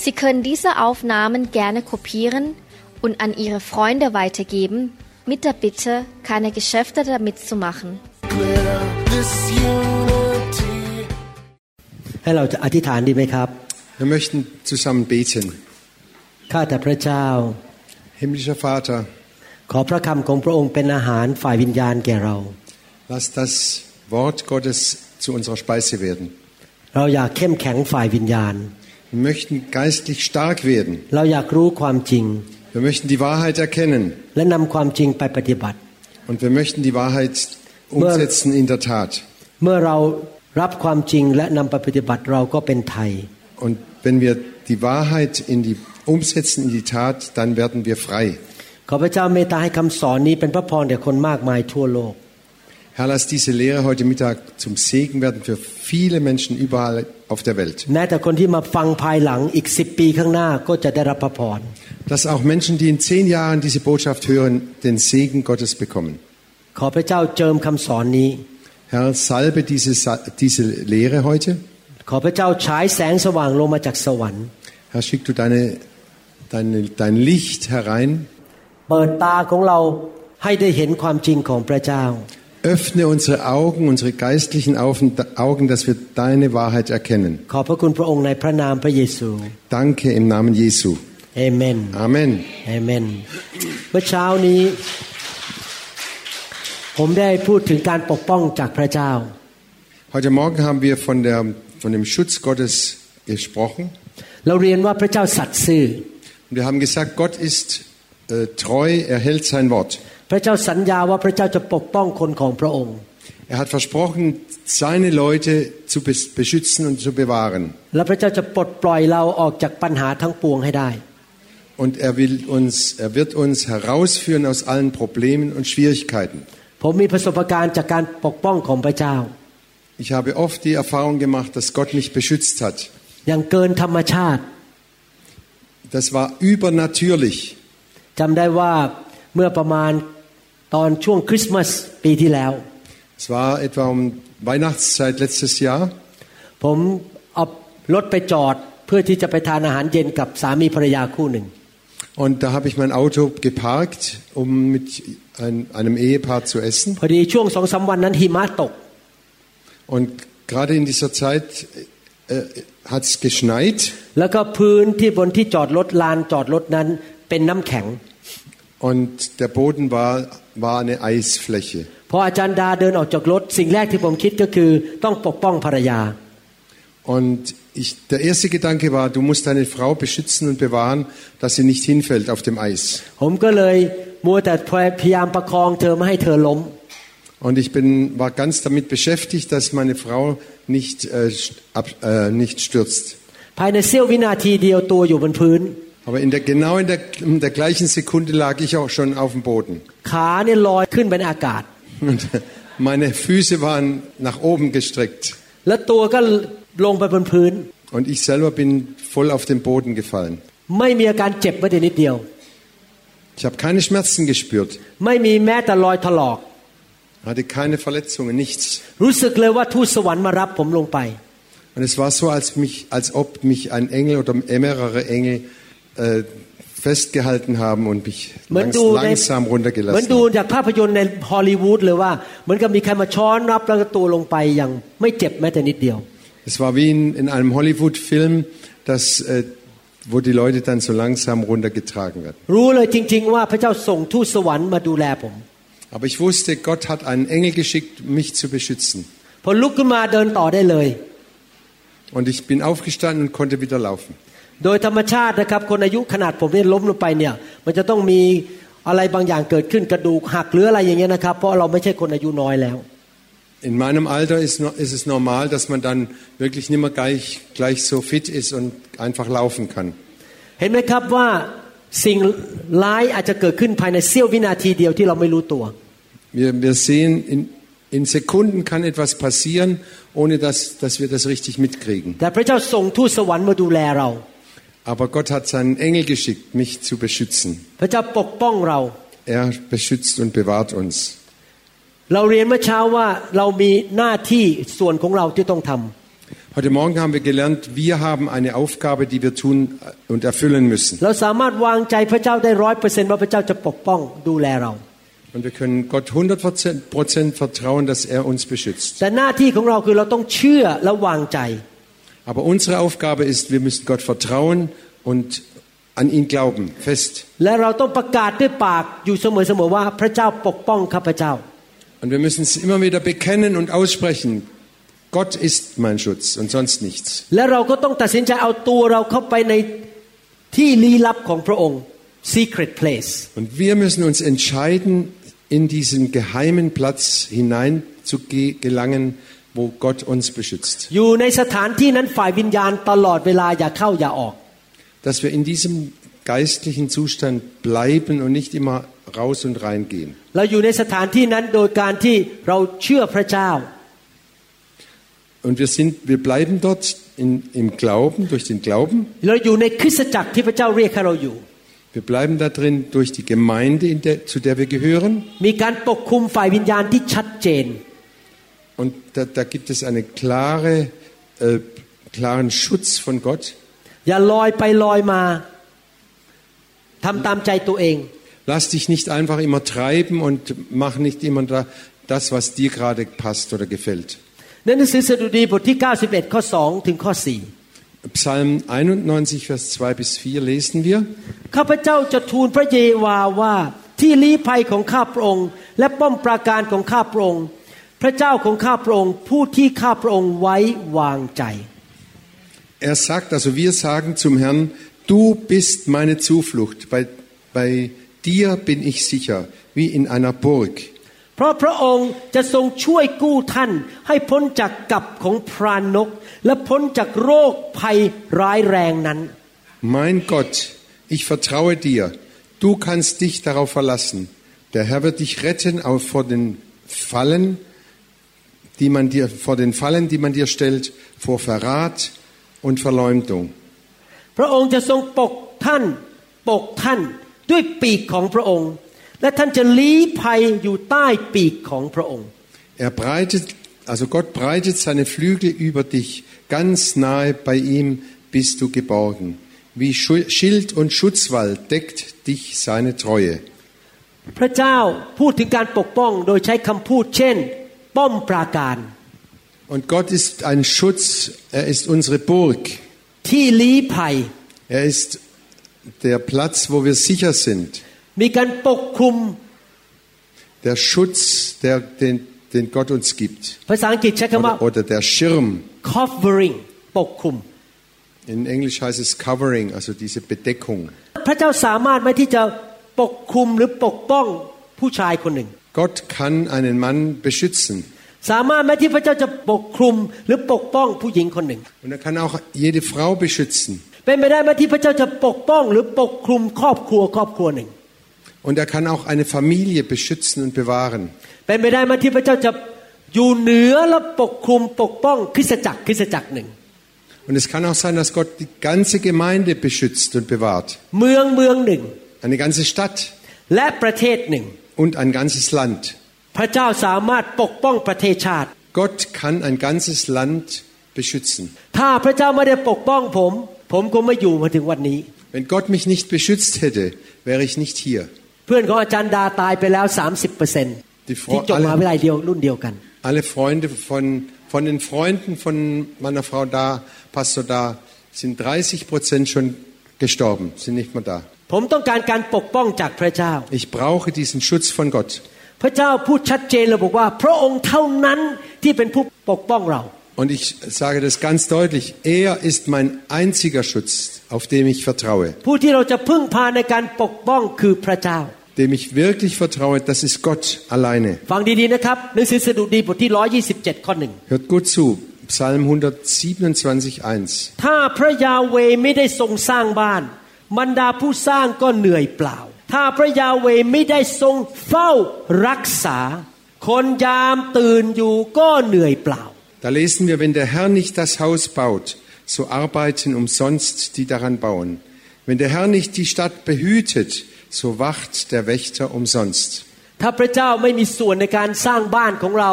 Sie können diese Aufnahmen gerne kopieren und an Ihre Freunde weitergeben, mit der Bitte, keine Geschäfte damit zu machen. ให้เราจะอธิษฐานดีไหมครับ Wir möchten zusammen beten. ข้าแต่พระเจ้า Himmlischer Vater, ขอพระคำของพระองค์เป็นอาหารฝ่ายวิญญาณแก่เรา lass das Wort Gottes zu unserer Speise werden. เราอยากเข้มแข็งฝ่ายวิญญาณ Wir möchten geistlich stark werden. เราอยากรู้ความจริง Wir möchten die Wahrheit erkennen และนำความจริงไปปฏิบัติ und wir möchten die Wahrheit umsetzen in der Tat. เมื่อเรารับความจริงและนำไปปฏิบัติเราก็เป็นไทย Und wenn wir die Wahrheit in die umsetzen in die Tat, dann werden wir frei. ขอพระเจ้าเมตตาให้คำสอนนี้เป็นพระพรแก่คนมากมายทั่วโลก Herr, lass diese Lehre heute Mittag zum Segen werden für viele Menschen überall auf der Welt. แม้แต่คนที่มาฟังภายหลังอีกสิบปีข้างหน้าก็จะได้รับพระพร Dass auch Menschen, die in zehn Jahren diese Botschaft hören, den Segen Gottes bekommen. ขอพระเจ้าเจิมคำสอนนี้ Herr, salbe diese, Sa- diese Lehre heute. ขอพระเจ้าฉายแสงสว่างลงมาจากสวรรค์ Herr, schick du deine, deine, dein Licht herein. เปิดตาของเราให้ได้เห็นความจริงของพระเจ้า Öffne unsere Augen, unsere geistlichen Augen, Augen, dass wir deine Wahrheit erkennen. ขอบพระคุณพระองค์ในพระนามพระเยซู Danke im Namen Jesu. เอเมน Amen. เอเมน เมื่อเช้านี้ ผมได้พูดถึงการปกป้องจากพระเจ้า Heute Morgen haben wir von, der, von dem Schutz Gottes gesprochen. เราเรียนว่าพระเจ้าสัตย์ซื่อ Und wir haben gesagt, Gott ist äh, treu, er hält sein Wort. พระเจ้าสัญญาว่าพระเจ้าจะปกป้องคนของพระองค์ Er hat versprochen, seine Leute zu bes- beschützen und zu bewahren. และพระเจ้าจะปลดปล่อยเราออกจากปัญหาทั้งปวงให้ได้ Und er, will uns, er wird uns herausführen aus allen Problemen und Schwierigkeiten. ผมมีประสบการณ์จากการปกป้องของพระเจ้า Ich habe oft die Erfahrung gemacht, dass Gott mich beschützt hat. อย่างเกินธรรมชาติ Das war übernatürlich. จำได้ว่าเมื่อประมาณ ตอนช่วงคริสต์มาสปีที่แล้ว Es war etwa um Weihnachtszeit letztes Jahr. ผมเอารถไปจอดเพื่อที่จะไปทานอาหารเย็นกับสามีภรรยาคู่หนึ่ง Und da habe ich mein Auto geparkt, um mit ein, einem Ehepaar zu essen. พอดีช่วงสองสามวันนั้นหิมะตก Und gerade in dieser Zeit äh, hat es geschneit แล้วก็พื้นที่บนที่จอดรถลานจอดรถนั้นเป็นน้ำแข็ง und der Boden war, war eine Eisfläche. พออาจารย์ดาเดินออกจากรถสิ่งแรกที่ผมคิดก็คือต้องปกป้องภรรยา Und ich, der erste Gedanke war, du musst deine Frau beschützen und bewahren, dass sie nicht hinfällt auf dem Eis. ผมก็เลยมัวแต่พยายามประคองเธอไม่ให้เธอล้ม Und ich bin, war ganz damit beschäftigt, dass meine Frau nicht, äh, st- ab, äh, nicht stürzt. ภายในเสี้ยววินาทีเดียวตัวอยู่บนพื้น Aber in der, genau in der, in der gleichen Sekunde lag ich auch schon auf dem Boden. ขาเนี่ยลอยขึ้นเป็นอากาศ Und meine Füße waren nach oben gestreckt. แล้วตัวก็ลงไปบนพื้น Und ich selber bin voll auf den Boden gefallen. ไม่มีอาการเจ็บแม้แต่นิดเดียว Ich habe keine Schmerzen gespürt, ไม่มีแม้แต่รอยถลอก hatte keine Verletzungen, nichts. รู้สึกเลยว่าทูตสวรรค์มารับผมลงไป Und es war so, als, mich, als ob mich ein Engel oder mehrere Engel äh, festgehalten haben und mich เหมือน langs, ดูใน langsam เหมือน runtergelassen ดู haben. จากภาพยนตร์ในฮอลลีวูดเลยว่า เหมือนกับมีใครมาช้อนรับแล้วก็ตัวลงไปอย่างไม่เจ็บแม้แต่นิดเดียว Es war wie in, in einem Hollywood-Film, dass, äh, wo die Leute dann so langsam runtergetragen werden. รู้เลยจริง ๆ ว่าพระเจ้าส่งทูตสวรรค์มาดูแลผม Aber ich wusste, Gott hat einen Engel geschickt, mich zu beschützen. พอลุกขึ้นมาเดินต่อได้เลย Und ich bin aufgestanden und konnte wieder laufen. โดยธรรมชาตินะครับ คนอายุขนาดผมเนี่ยล้มลงไปเนี่ย มันจะต้องมีอะไรบางอย่างเกิดขึ้นกระดูกหักหรืออะไรอย่างเงี้ยนะครับ เพราะเราไม่ใช่คนอายุน้อยแล้ว In meinem Alter ist, no- ist es normal, dass man dann wirklich nicht mehr gleich, gleich so fit ist und einfach laufen kann. เห็นไหมครับว่าสิ่งร้ายอาจจะเกิดขึ้นภายในเสี้ยววินาทีเดียวที่เราไม่รู้ตัว Wir, wir sehen, in, in Sekunden kann etwas passieren, ohne dass, dass wir das richtig mitkriegen. แต่พระเจ้าส่งทูตสวรรค์มาดูแลเรา Aber Gott hat seinen Engel geschickt, mich zu beschützen. Er beschützt und bewahrt uns. Heute Morgen haben wir gelernt, wir haben eine Aufgabe, die wir tun und erfüllen müssen. Und wir können Gott 100 Prozent vertrauen, dass er uns beschützt. Aber unsere Aufgabe ist, wir müssen Gott vertrauen und an ihn glauben, fest. Und wir müssen es immer wieder bekennen und aussprechen. Gott ist mein Schutz und sonst nichts. Und wir müssen uns entscheiden, in diesen geheimen Platz hinein zu gelangen, wo Gott uns beschützt. อยู่ในสถานที่นั้นฝ่ายวิญญาณตลอดเวลาอย่าเข้าอย่าออก Dass wir in diesem geistlichen Zustand bleiben und nicht immer raus und rein gehen. เราอยู่ในสถานที่นั้นโดยการที่เราเชื่อพระเจ้า Und wir, sind, wir bleiben dort in, im Glauben, durch den Glauben. เราอยู่ในคริสตจักรที่พระเจ้าเรียกให้เราอยู่ Wir bleiben da drin durch die Gemeinde, in der, zu der wir gehören. มีการปกคุมฝ่ายวิญญาณที่ชัดเจน Und da, da gibt es einen klare, äh, klaren Schutz von Gott. อย่าลอยไปลอยมาทำตามใจตัวเอง Lass dich nicht einfach immer treiben und mach nicht immer da, das, was dir gerade passt oder gefällt. ในหนังสือสดุดีบทที่ 91 ข้อ 2 ถึงข้อ Psalm 91, Vers 2 bis 4 lesen wir. 4 ข้าพเจ้าจะทูลพระเยโวาว่าที่ลี้ภัยของข้าพระองค์ และป้อมปราการของข้าพระองค์ พระเจ้าของข้าพระองค์ ผู้ที่ข้าพระองค์ไว้วางใจ Er sagt, also wir sagen zum Herrn, du bist meine Zuflucht, bei, bei dir bin ich sicher, wie in einer Burg. เพราะพระองค์จะทรงช่วยกู้ท่าน ให้พ้นจากกับของพรานก และพ้นจากโรคภัยร้ายแรงนั้น Mein Gott, ich vertraue dir, du kannst dich darauf verlassen. Der Herr wird dich retten auch vor den Fallen, die man dir, vor den Fallen, die man dir stellt, vor Verrat und Verleumdung. พระองค์จะทรงปกท่าน ปกท่านด้วยปีกของพระองค์ และท่านจะลี้ภัยอยู่ใต้ปีกของพระองค์ Er breitet, also Gott breitet seine Flügel über dich, ganz nahe bei ihm bist du geborgen. Wie Schu- Schild und Schutzwall deckt dich seine Treue. พระเจ้าพูดถึงการปกป้องโดยใช้คำพูดเช่น ป้อมปราการ Und Gott ist ein Schutz, er ist unsere Burg, ที่ลี้ภัย er ist der Platz, wo wir sicher sind, มีการปกคลุม der Schutz, der, den, den Gott uns gibt. ภาษาอังกฤษใช้คำว่า Oder, oder der Schirm. covering ปกคลุม In Englisch heißt es covering, also diese Bedeckung. พระเจ้าสามารถไหมที่จะปกคลุมหรือปกป้องผู้ชายคนหนึ่ง Gott kann einen Mann beschützen. สามารถไหมที่พระเจ้าจะปกคลุมหรือปกป้องผู้หญิงคนหนึ่ง Und er kann auch jede Frau beschützen. เป็นไปได้ไหมที่พระเจ้าจะปกป้องหรือปกคลุมครอบครัวครอบครัวหนึ่ง Und er kann auch eine Familie beschützen und bewahren. เป็นไปได้ไหมที่พระเจ้าจะอยู่เหนือและปกคลุมปกป้องคริสตจักรคริสตจักรหนึ่ง Und es kann auch sein, dass Gott die ganze Gemeinde beschützt und bewahrt. เมืองเมืองหนึ่ง Eine ganze Stadt และประเทศหนึ่ง und ein ganzes Land. Gott kann ein ganzes Land beschützen. Wenn Gott mich nicht beschützt hätte, wäre ich nicht hier. Die Frau, alle, alle Freunde von, von den Freunden von meiner Frau da, Pastor da, sind 30% schon gestorben, sind nicht mehr da. Ich brauche diesen Schutz von Gott. Und ich sage das ganz deutlich, er ist mein einziger Schutz, auf dem ich vertraue. Dem ich wirklich vertraue, das ist Gott alleine. Hört gut zu, Psalm 127, 1. ถ้าพระยาเวไม่ได้ทรงสร้างบ้าน บรรดาผู้สร้างก็เหนื่อยเปล่า ถ้าพระยาเวห์ไม่ได้ทรงเฝ้ารักษา คนยามตื่นอยู่ก็เหนื่อยเปล่า Da lesen wir, wenn der Herr nicht das Haus baut, so arbeiten umsonst die daran bauen. Wenn der Herr nicht die Stadt behütet, so wacht der Wächter umsonst. ถ้าพระเจ้าไม่มีส่วนในการสร้างบ้านของเรา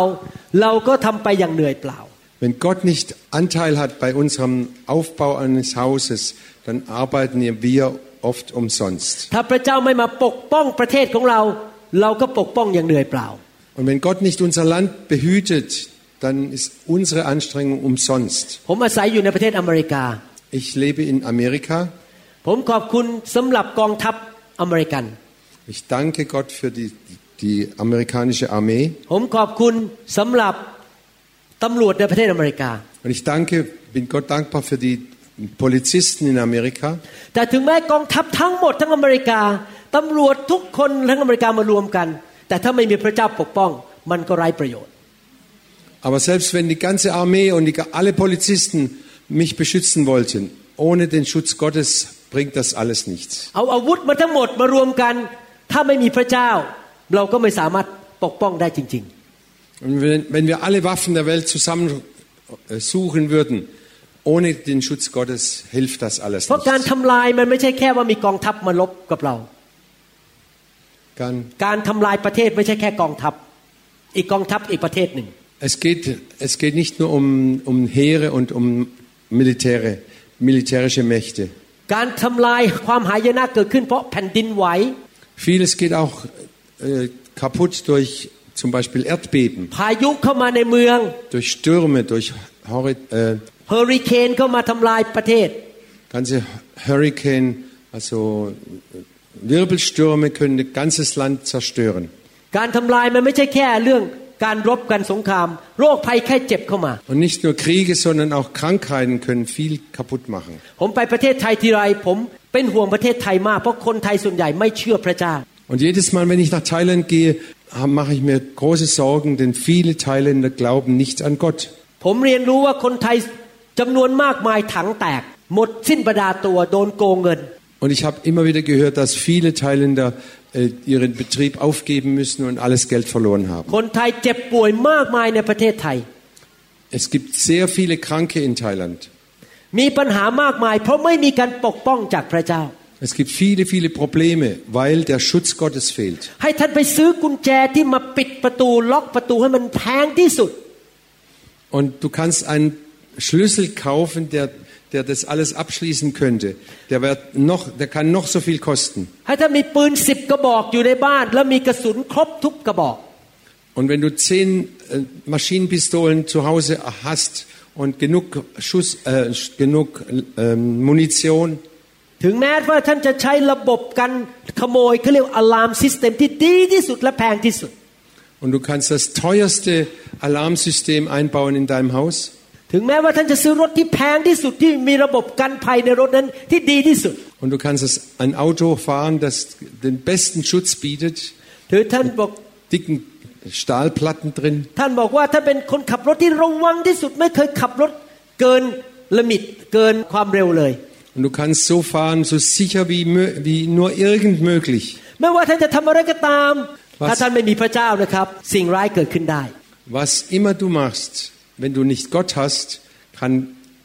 เราก็ทำไปอย่างเหนื่อยเปล่า Wenn Gott nicht Anteil hat bei unserem Aufbau eines Hauses, dann arbeiten wir oft umsonst. Und wenn Gott nicht unser Land behütet, dann ist unsere Anstrengung umsonst. Ich lebe in Amerika. Ich danke Gott für die, die amerikanische Armee. Und ich danke, bin Gott dankbar für die Polizisten in Amerika. แต่ถึงแม้กองทัพทั้งหมดทั้งอเมริกาตำรวจทุกคนทั้งอเมริกามารวมกัน แต่ถ้าไม่มีพระเจ้าปกป้อง มันก็ไร้ประโยชน์ Aber selbst wenn die ganze Armee und die, alle Polizisten mich beschützen wollten, ohne den Schutz Gottes bringt das alles nichts. เอาอาวุธมาทั้งหมดมารวมกัน ถ้าไม่มีพระเจ้า เราก็ไม่สามารถปกป้องได้จริง Und wenn, wenn wir alle Waffen der Welt zusammen äh, suchen würden, ohne den Schutz Gottes hilft das ๆ alles เพราะการ nicht. ทำลายมันไม่ใช่แค่ว่ามีกองทัพมาลบกับเรา Kann, การทำลายประเทศไม่ใช่แค่กองทัพ อีกกองทัพอีกประเทศหนึ่ง es, geht, es geht nicht nur um, um Heere und um Militäre, militärische Mächte. การทำลายความหายนะเกิดขึ้นเพราะแผ่นดินไหว Vieles geht auch äh, kaputt durch zum Beispiel Erdbeben, พายุเข้ามาในเมือง durch Stürme, durch Horri äh, เฮอริเคนเข้ามาทำลายประเทศ ganze Hurricane, also äh, Wirbelstürme können ein ganzes Land zerstören. การทำลายมันไม่ใช่แค่เรื่องการรบกันสงคราม โรคภัยแค่เจ็บเข้ามา Und nicht nur Kriege, sondern auch Krankheiten können viel kaputt machen. ผมไปประเทศไทยทีไรผมเป็นห่วงประเทศไทยมาก เพราะคนไทยส่วนใหญ่ไม่เชื่อพระเจ้า Und jedes Mal, wenn ich nach Thailand gehe, ha- mache ich mir große Sorgen, denn viele Thailänder glauben nicht an Gott. ผมเรียนรู้ว่าคนไทย จำนวนมากมายถังแตก หมดสิ้นประดาตัวโดนโกงเงิน Und ich habe immer wieder gehört, dass viele Thailänder äh, ihren Betrieb aufgeben müssen und alles Geld verloren haben. คนไทยเจ็บป่วยมากมายในประเทศไทย Es gibt sehr viele Kranke in Thailand. มีปัญหามากมาย เพราะไม่มีการปกป้องจากพระเจ้า Es gibt viele, viele Probleme, weil der Schutz Gottes fehlt. ให้ท่านไปซื้อกุญแจที่มาปิดประตูล็อกประตูให้มันแพงที่สุด Und du kannst einen Schlüssel kaufen, der, der das alles abschließen könnte. Der, wird noch, der kann noch so viel kosten. ให้ท่านมีปืนสิบกระบอกอยู่ในบ้าน แล้วมีกระสุนครบทุกกระบอก Und wenn du zehn äh, Maschinenpistolen zu Hause hast und genug Schuss, äh, genug äh, Munition, ถึงแม้ว่าท่านจะใช้ระบบการขโมยเขาเรียกอะลามซิสเต็มที่ดีที่สุดและแพงที่สุด und du kannst das teuerste Alarmsystem einbauen in deinem Haus, ถึงแม้ว่าท่านจะซื้อรถที่แพงที่สุดที่มีระบบกันภัยในรถนั้นที่ดีที่สุด und du kannst das, ein Auto fahren, das den besten Schutz bietet, ถือท่านบอก dicken Stahlplatten drin, ท่านบอกว่าท่านเป็นคนขับรถที่ระวังที่สุด ไม่เคยขับรถเกินลิมิตเกินความเร็วเลย und du kannst so fahren, so sicher wie, mö- wie nur irgend möglich. ไม่ว่าท่านจะทำอะไรก็ตาม Was? ถ้าท่านไม่มีพระเจ้านะครับ สิ่งร้ายเกิดขึ้นได้ Was immer du machst, wenn du nicht Gott hast, kann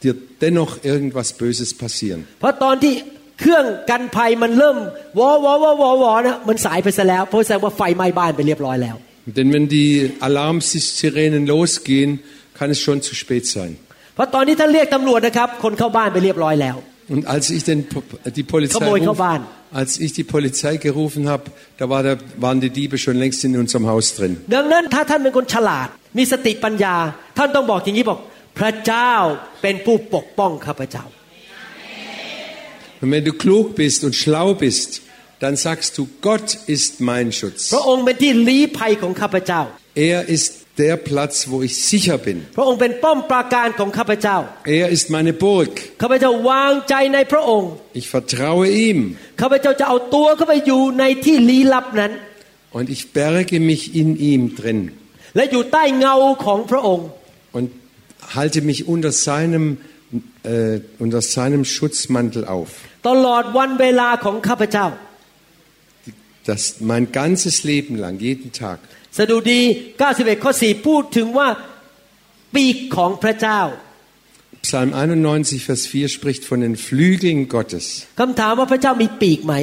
dir dennoch irgendwas Böses passieren. เพราะตอนที่เครื่องกันภัยมันเริ่มวอวอวอวอวอนะมันสายไปซะแล้ว เพราะแสดงว่าไฟไหม้บ้านไปเรียบร้อยแล้ว Denn wenn die Alarmsirenen losgehen, kann es schon zu spät sein. เพราะตอนที่ท่านเรียกตำรวจนะครับ คนเข้าบ้านไปเรียบร้อยแล้ว Und als ich den, die Polizei, Komm, ich ruf, komm an. als ich die Polizei gerufen habe, da war der, waren die Diebe schon längst in unserem Haus drin. ดังนั้นถ้าท่านเป็นคนฉลาด มีสติปัญญา ท่านต้องบอกอย่างนี้บอก พระเจ้าเป็นผู้ปกป้องข้าพเจ้า Und wenn du klug bist und schlau bist, dann sagst du, Gott ist mein Schutz. พระองค์เป็นที่ลี้ภัยของข้าพเจ้า Er ist der Platz, wo ich sicher bin. พระองค์เป็นป้อมปราการของข้าพเจ้า Er ist meine Burg. ข้าพเจ้าวางใจในพระองค์ Ich vertraue ihm ข้าพเจ้าจะเอาตัวเข้าไปอยู่ในที่ลี้ลับนั้น und ich berge mich in ihm drin และอยู่ใต้เงาของพระองค์ und halte mich unter seinem, äh, unter seinem Schutzmantel auf. ตลอดวันเวลาของข้าพเจ้า Das mein ganzes Leben lang, jeden Tag. สดุดี 91 ข้อ 4 พูดถึงว่าปีกของพระเจ้า Psalm 91, Vers 4 spricht von den Flügeln Gottes. คำถามว่าพระเจ้ามีปีกไหม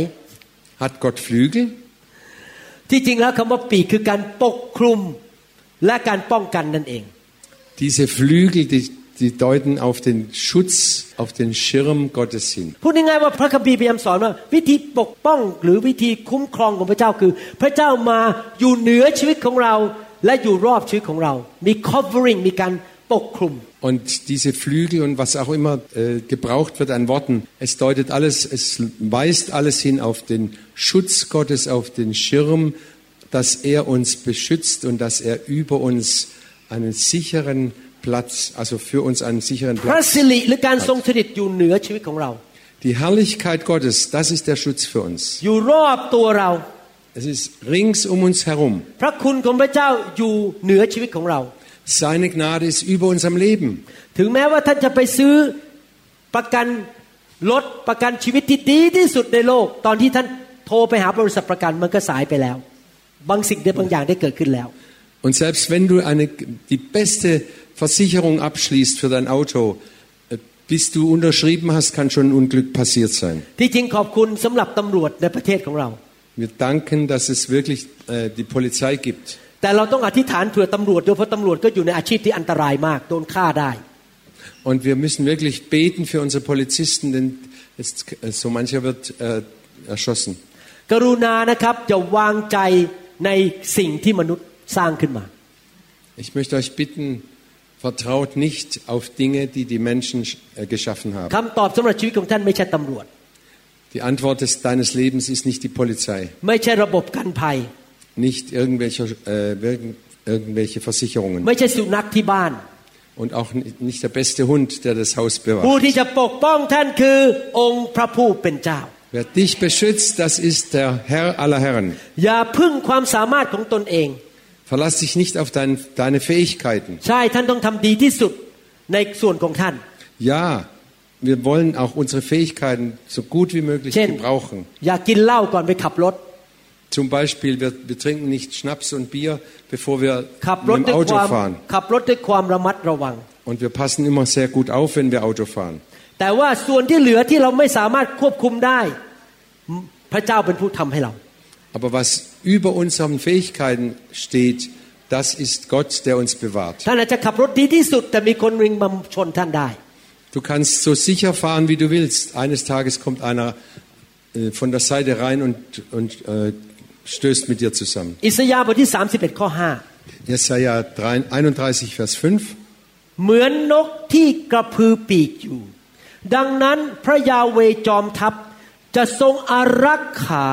Hat Gott Flügel? ที่จริงแล้วคำว่าปีกคือการปกคลุมและการป้องกันนั่นเอง Diese Flügel, die, die deuten auf den Schutz, auf den Schirm Gottes hin. พูดง่ายๆว่าพระคัมภีร์พยายามสอนว่าวิธีปกป้องหรือวิธีคุ้มครองของพระเจ้าคือ พระเจ้ามาอยู่เหนือชีวิตของเรา และอยู่รอบชีวิตของเรา มี covering มีการปกคลุม Und diese Flügel und was auch immer äh, gebraucht wird an Worten, es deutet alles, es weist alles hin auf den Schutz Gottes, auf den Schirm, dass er uns beschützt und dass er über uns einen sicheren Platz, also für uns einen sicheren พระ Platz. สิริหรือการทรงสถิตอยู่เหนือชีวิตของเรา Die Herrlichkeit Gottes, das ist der Schutz für uns. อยู่รอบตัวเรา Es ist rings um uns herum. พระคุณของพระเจ้าอยู่เหนือชีวิตของเรา Seine Gnade ist über unserem Leben. ถึงแม้ว่าท่านจะไปซื้อประกันรถประกันชีวิตที่ดีที่สุดในโลก ตอนที่ท่านโทรไปหาบริษัทประกันมันก็สายไปแล้ว บางสิ่งบางอย่างได้เกิดขึ้นแล้ว Und selbst wenn du eine, die beste Versicherung abschließt für dein Auto, äh, bis du unterschrieben hast, kann schon ein Unglück passiert sein. ที่จริงขอบคุณสำหรับตำรวจในประเทศของเรา Wir danken, dass es wirklich äh, die Polizei gibt. แต่เราต้องอธิษฐานเผื่อตำรวจด้วยเพราะตำรวจก็อยู่ในอาชีพที่อันตรายมากโดนฆ่าได้ Und wir müssen wirklich beten für unsere Polizisten, denn jetzt, äh, so mancher wird äh, erschossen. กรุณานะครับจะวางใจในสิ่งที่มนุษย์สร้างขึ้นมา Ich möchte euch bitten, vertraut nicht auf Dinge, die die Menschen äh, geschaffen haben. คำตอบสำหรับชีวิตของท่านไม่ใช่ตำรวจ Die Antwort des, deines Lebens ist nicht die Polizei, ไม่ใช่ระบบกันภัย nicht irgendwelche, äh, irgend- irgendwelche Versicherungen ไม่ใช่สุนัขที่บ้าน und auch ni- nicht der beste Hund, der das Haus ผู้ bewahrt. ที่จะปกป้องท่านคือองค์พระผู้เป็นเจ้า Wer dich beschützt, das ist der Herr aller Herren. อย่าพึ่งความสามารถของตนเอง Verlass dich nicht auf dein, deine Fähigkeiten. ใช่ท่านต้องทำดีที่สุดในส่วนของท่าน Ja, wir wollen auch unsere Fähigkeiten so gut wie möglich เช่น gebrauchen. อย่ากินเหล้าก่อนไปขับรถ Zum Beispiel, wir, wir trinken nicht Schnaps und Bier, bevor wir ขับรถ mit ด้ dem วย Auto ความ fahren. ขับรถด้วยความระมัดระวัง Und wir passen immer sehr gut auf, wenn wir Auto fahren. แต่ว่าส่วนที่เหลือที่เราไม่สามารถควบคุมได้ พระเจ้าเป็นผู้ทำให้เรา Aber was über unseren Fähigkeiten steht, das ist Gott, der uns bewahrt. ท่านอาจจะขับรถดีที่สุด แต่มีคนวิ่งมาชนท่านได้ Du kannst so sicher fahren, wie du willst. Eines Tages kommt einer äh, von der Seite rein und, und äh, stößt mit dir zusammen. อิสยาห์บทที่ 31 ข้อ Jesaja 3 31, Vers 5. 5 เหมือนนกที่กระพือปีกอยู่ ดังนั้นพระยาเวจอมทัพ จะทรงอารักขา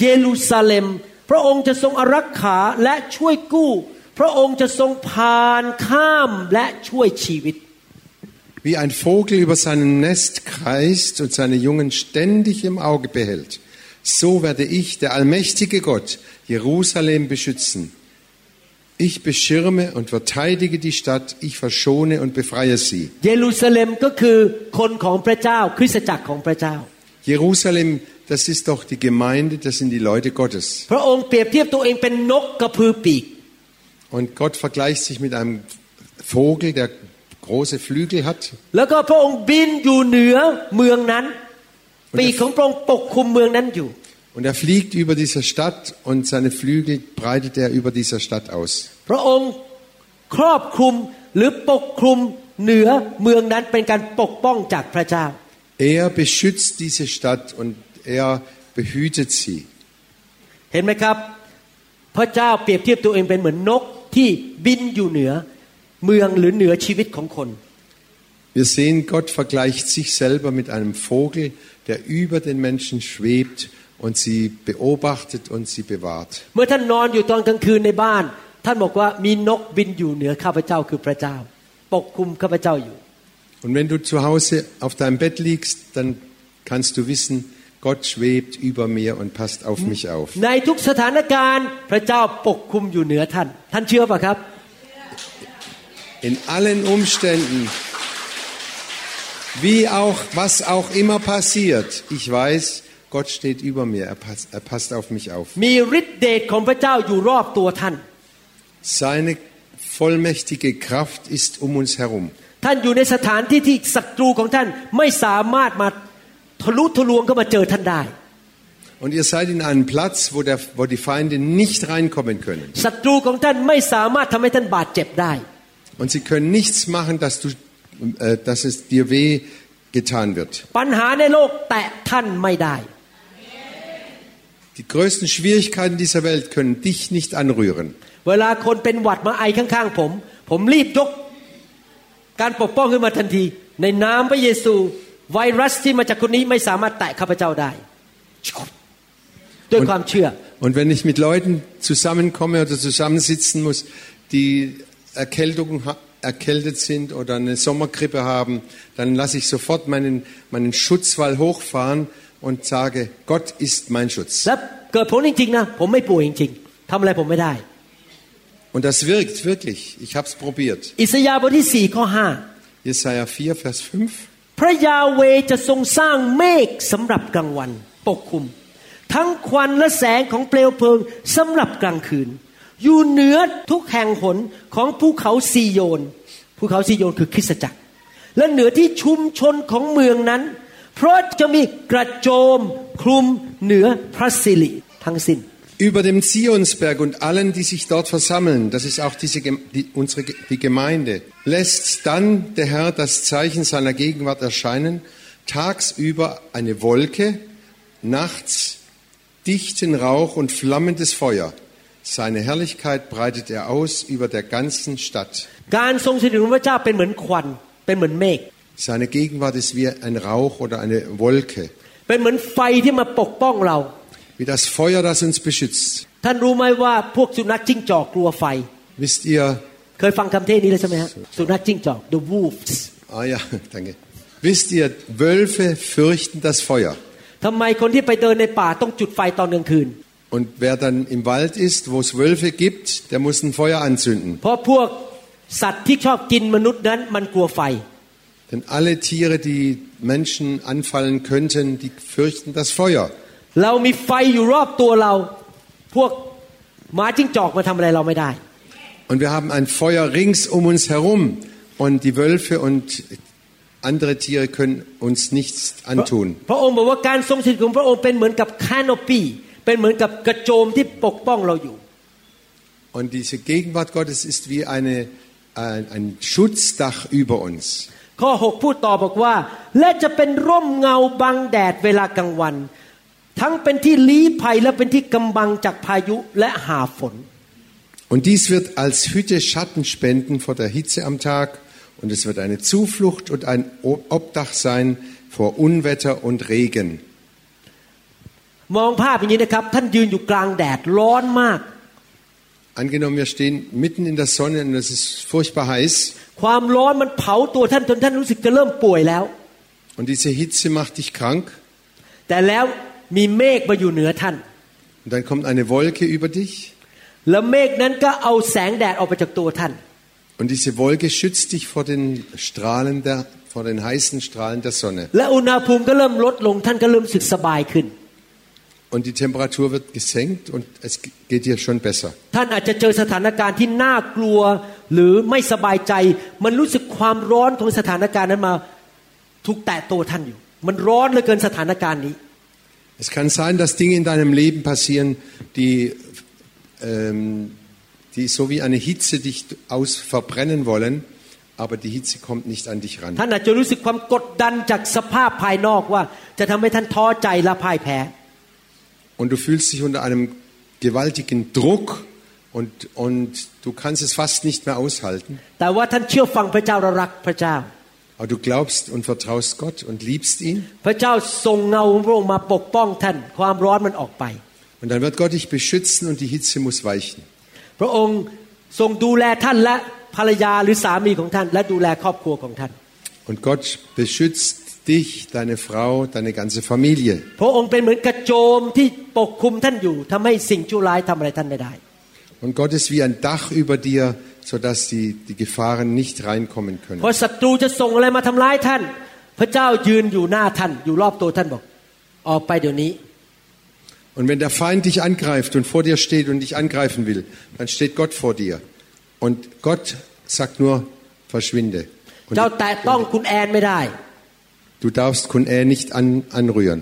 เยรูซาเล็ม พระองค์จะทรงอารักขาและช่วยกู้ พระองค์จะทรงผ่านข้ามและช่วยชีวิต Wie ein Vogel über seinem Nest kreist und seine Jungen ständig im Auge behält, so werde ich, der allmächtige Gott, Jerusalem beschützen. Ich beschirme und verteidige die Stadt, ich verschone und befreie sie. เยรูซาเล็มก็คือคนของพระเจ้า คริสตจักรของพระเจ้า Jerusalem, das ist doch die Gemeinde, das sind die Leute Gottes. พระองค์เปรียบเทียบตัวเองเป็นนกกระพือปีก Und Gott vergleicht sich mit einem Vogel, der große Flügel hat. แล้วก็พระองค์บินอยู่เหนือเมืองนั้น ปีกของพระองค์ปกคลุมเมืองนั้นอยู่ Und er fliegt über dieser Stadt und seine Flügel breitet er über dieser Stadt aus. พระองค์ครอบคลุมหรือปกคลุมเหนือเมืองนั้นเป็นการปกป้องจากพระเจ้า Er beschützt diese Stadt und er behütet sie. เห็นไหมครับ พระเจ้าเปรียบเทียบตัวเองเป็นเหมือนนกที่บินอยู่เหนือเมืองหรือเหนือชีวิตของคน Wir sehen, Gott vergleicht sich selber mit einem Vogel, der über den Menschen schwebt und sie beobachtet und sie bewahrt. เมื่อท่านนอนอยู่ตอนกลางคืนในบ้าน ท่านบอกว่ามีนกบินอยู่เหนือข้าพเจ้าคือพระเจ้า ปกคลุมข้าพจ้าอยู่ Und wenn du zu Hause auf deinem Bett liegst, dann kannst du wissen, Gott schwebt über mir und passt auf mich auf. ในทุกสถานการณ์พระเจ้าปกคลุมอยู่เหนือท่าน ท่านเชื่อปะครับ In allen Umständen Wie auch, was auch immer passiert, ich weiß, Gott steht über mir, er passt, er passt auf mich auf. มีฤทธิ์เดชของพระเจ้าอยู่รอบตัวท่าน Seine vollmächtige Kraft ist um uns herum. ท่านอยู่ในสถานที่ที่ศัตรูของท่านไม่สามารถมา ทะลุทะลวงเข้ามาเจอท่านได้ Und ihr seid in einem Platz, wo, der, wo die Feinde nicht reinkommen können. ศัตรูของท่านไม่สามารถทำให้ท่านบาดเจ็บได้ Und sie können nichts machen, dass, du, äh, dass es dir weh getan wird. ปัญหาในโลกแตะท่านไม่ได้ Die größten Schwierigkeiten dieser Welt können dich nicht anrühren. เ วลาคนเป็นหวัดมาไอข้างๆผม ผมรีบยกการปกป้องขึ้นมาทันที ในนามพระเยซู ไวรัสที่มาจากคนนี้ไม่สามารถแตะข้าพเจ้าได้ ด้วยความเชื่อ Und wenn ich mit Leuten zusammenkomme oder zusammensitzen muss, die Erkältung, ha- erkältet sind oder eine Sommergrippe haben, dann lasse ich sofort meinen, meinen Schutzwall hochfahren und sage, Gott ist mein Schutz. และเกิดผลจริงๆนะ ผมไม่ป่วยจริงๆทำอะไรผมไม่ได้ Und das wirkt wirklich. Ich habe es probiert. อิสยาห์บทที่สี่ข้อห้า Jesaja 4, Vers 5. พระยาเวจะทรงสร้างเมฆสำหรับกลางวัน ปกคลุม ทั้งควันและแสงของเปลวเพลิงสำหรับกลางคืน อยู่เหนือทุกแห่งหนของภูเขาซีโยนภูเขาซีโยนคือคริสตจักร และเหนือที่ชุมชนของเมืองนั้น เพราะจะมีกระโจมคลุมเหนือพระสิริทั้งสิ้น Über dem Zionsberg und allen, die sich dort versammeln, das ist auch diese, Gem- die, unsere, Ge- die Gemeinde, lässt dann der Herr das Zeichen seiner Gegenwart erscheinen, tagsüber eine Wolke, nachts dichten Rauch und flammendes Feuer. Seine Herrlichkeit breitet er aus über der ganzen Stadt. การทรงสถิตของพระเจ้าเป็นเหมือนควัน เป็นเหมือนเมฆ Seine Gegenwart ist wie ein Rauch oder eine Wolke, เป็นเหมือนไฟที่มาปกป้องเรา wie das Feuer, das uns beschützt. ท่านรู้ไหมว่าพวกสุนัขจิ้งจอกกลัวไฟ Wisst ihr, เคยฟังคำเทศนี้แล้วใช่ไหมฮะสุนัขจิ้งจอก the wolves ah ja, danke. Wisst ihr, Wölfe fürchten das Feuer. ทำไมคนที่ไปเดินในป่าต้องจุดไฟตอนกลางคืน Und wer dann im Wald ist, wo es Wölfe gibt, der muss ein Feuer anzünden. เพราะพวกสัตว์ที่ชอบกินมนุษย์นั้นมันกลัวไฟ Denn alle Tiere, die Menschen anfallen könnten, die fürchten das Feuer. เรามีไฟอยู่รอบตัวเรา พวกหมาจิ้งจอกมาทำอะไรเราไม่ได้ Und wir haben ein Feuer rings um uns herum. Und die Wölfe und andere Tiere können uns nichts พระ antun. พระองค์บอกว่าการทรงสถิตของพระองค์เป็นเหมือนกับแคนโปีเป็นเหมือนกับกระโจมที่ปกป้องเราอยู่ Und diese Gegenwart Gottes ist wie eine, ein, ein Schutzdach über uns. ข้อ6พูดต่อบอกว่า และจะเป็นร่มเงาบังแดดเวลากลางวัน ทั้งเป็นที่ลี้ภัยและเป็นที่กำบังจากพายุและหาฝน Und dies wird als Hütte Schatten spenden vor der Hitze am Tag. Und es wird eine Zuflucht und ein Obdach sein vor Unwetter und Regen. มองภาพอย่างนี้นะครับ ท่านยืนอยู่กลางแดดร้อนมาก Angenommen, wir stehen mitten in der Sonne und es ist furchtbar heiß. ความร้อนมันเผาตัวท่านจนท่านรู้สึกจะเริ่มป่วยแล้ว Und diese Hitze macht dich krank. แต่แล้ว มีเมฆมาอยู่เหนือท่าน Und dann kommt eine Wolke über dich. แล้วเมฆนั้นก็เอาแสงแดดออกไปจากตัวท่าน Und diese Wolke schützt dich vor den Strahlen der, vor den heißen Strahlen der Sonne. และอุณหภูมิก็เริ่มลดลงท่านก็เริ่มรู้สึกสบายขึ้น Und die Temperatur wird gesenkt und es geht dir schon besser. ท่านอาจจะเจอสถานการณ์ที่น่ากลัวหรือไม่สบายใจ มันรู้สึกความร้อนของสถานการณ์นั้นมาถูกแตะตัวท่านอยู่ มันร้อนเหลือเกินสถานการณ์นี้ Es kann sein, dass Dinge in deinem Leben passieren, die, ähm, die so wie eine Hitze dich aus verbrennen wollen, aber die Hitze kommt nicht an dich ran. Und du fühlst dich unter einem gewaltigen Druck und, und du kannst es fast nicht mehr aushalten. แต่ว่าท่านเชื่อฟังพระเจ้าและรักพระเจ้า Aber du glaubst und vertraust Gott und liebst ihn. พระเจ้าส่งเงาของพระองค์มาปกป้องท่าน ความร้อนมันออกไป Und dann wird Gott dich beschützen und die Hitze muss weichen. พระองค์ทรงดูแลท่านและภรรยาหรือสามีของท่าน และดูแลครอบครัวของท่าน Und Gott beschützt dich, deine Frau, deine ganze Familie. พระองค์เป็นเหมือนกระโจมที่ปกคลุมท่านอยู่ทำให้สิ่งชั่วร้ายทำอะไรท่านไม่ได้ Und Gott ist wie ein Dach über dir, sodass die, die Gefahren nicht reinkommen เพ können. ราะศัตรูจะส่งอะไรมาทำร้ายท่าน พระเจ้ายืนอยู่หน้าท่านอยู่รอบตัวท่านบอก ออกไปเดี๋ยวนี้ Und wenn der Feind dich angreift und vor dir steht und dich angreifen will, dann steht Gott vor dir. Und Gott sagt nur, verschwinde. Und เจ้าแตะต้องคุณแอนไม่ได้ du darfst Kun Er nicht an, anrühren.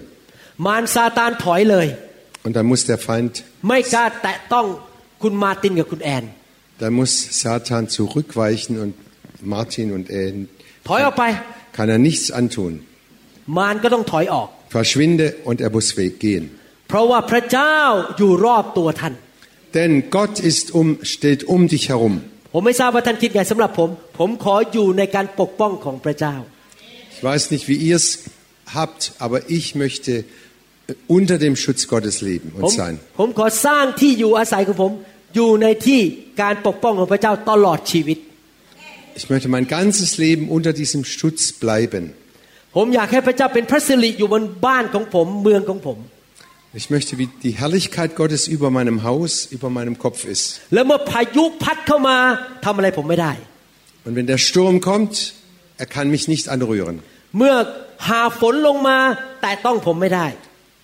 มารซาตานถอยเลย Und dann muss der Feind, ไม่กล้าแตะต้องคุณมาร์ตินกับคุณแอน dann muss Satan zurückweichen und Martin und er ถอยออกไป kann er nichts antun. มารก็ต้องถอยออก Verschwinde und er muss weggehen. เพราะว่าพระเจ้าอยู่รอบตัวท่าน Denn Gott ist um, steht um dich herum. ผมไม่ทราบว่าท่านคิดไงสำหรับผม ผมขออยู่ในการปกป้องของพระเจ้า Ich weiß nicht, wie ihr es habt, aber ich möchte äh, unter dem Schutz Gottes leben ผม und sein. ผมขอสร้างที่อยู่อาศัยของผม อยู่ในที่การปกป้องของพระเจ้าตลอดชีวิต Ich möchte mein ganzes Leben unter diesem Schutz bleiben. ผมอยากให้พระเจ้าเป็นพระสิริอยู่บนบ้านของผมเมืองของผม Ich möchte, wie die Herrlichkeit Gottes über meinem Haus, über meinem Kopf ist. แล้วเมื่อพายุพัดเข้ามาทำอะไรผมไม่ได้ Und wenn der Sturm kommt, er kann mich nicht anrühren. เมื่อหาฝนลงมาแต่ต้องผมไม่ได้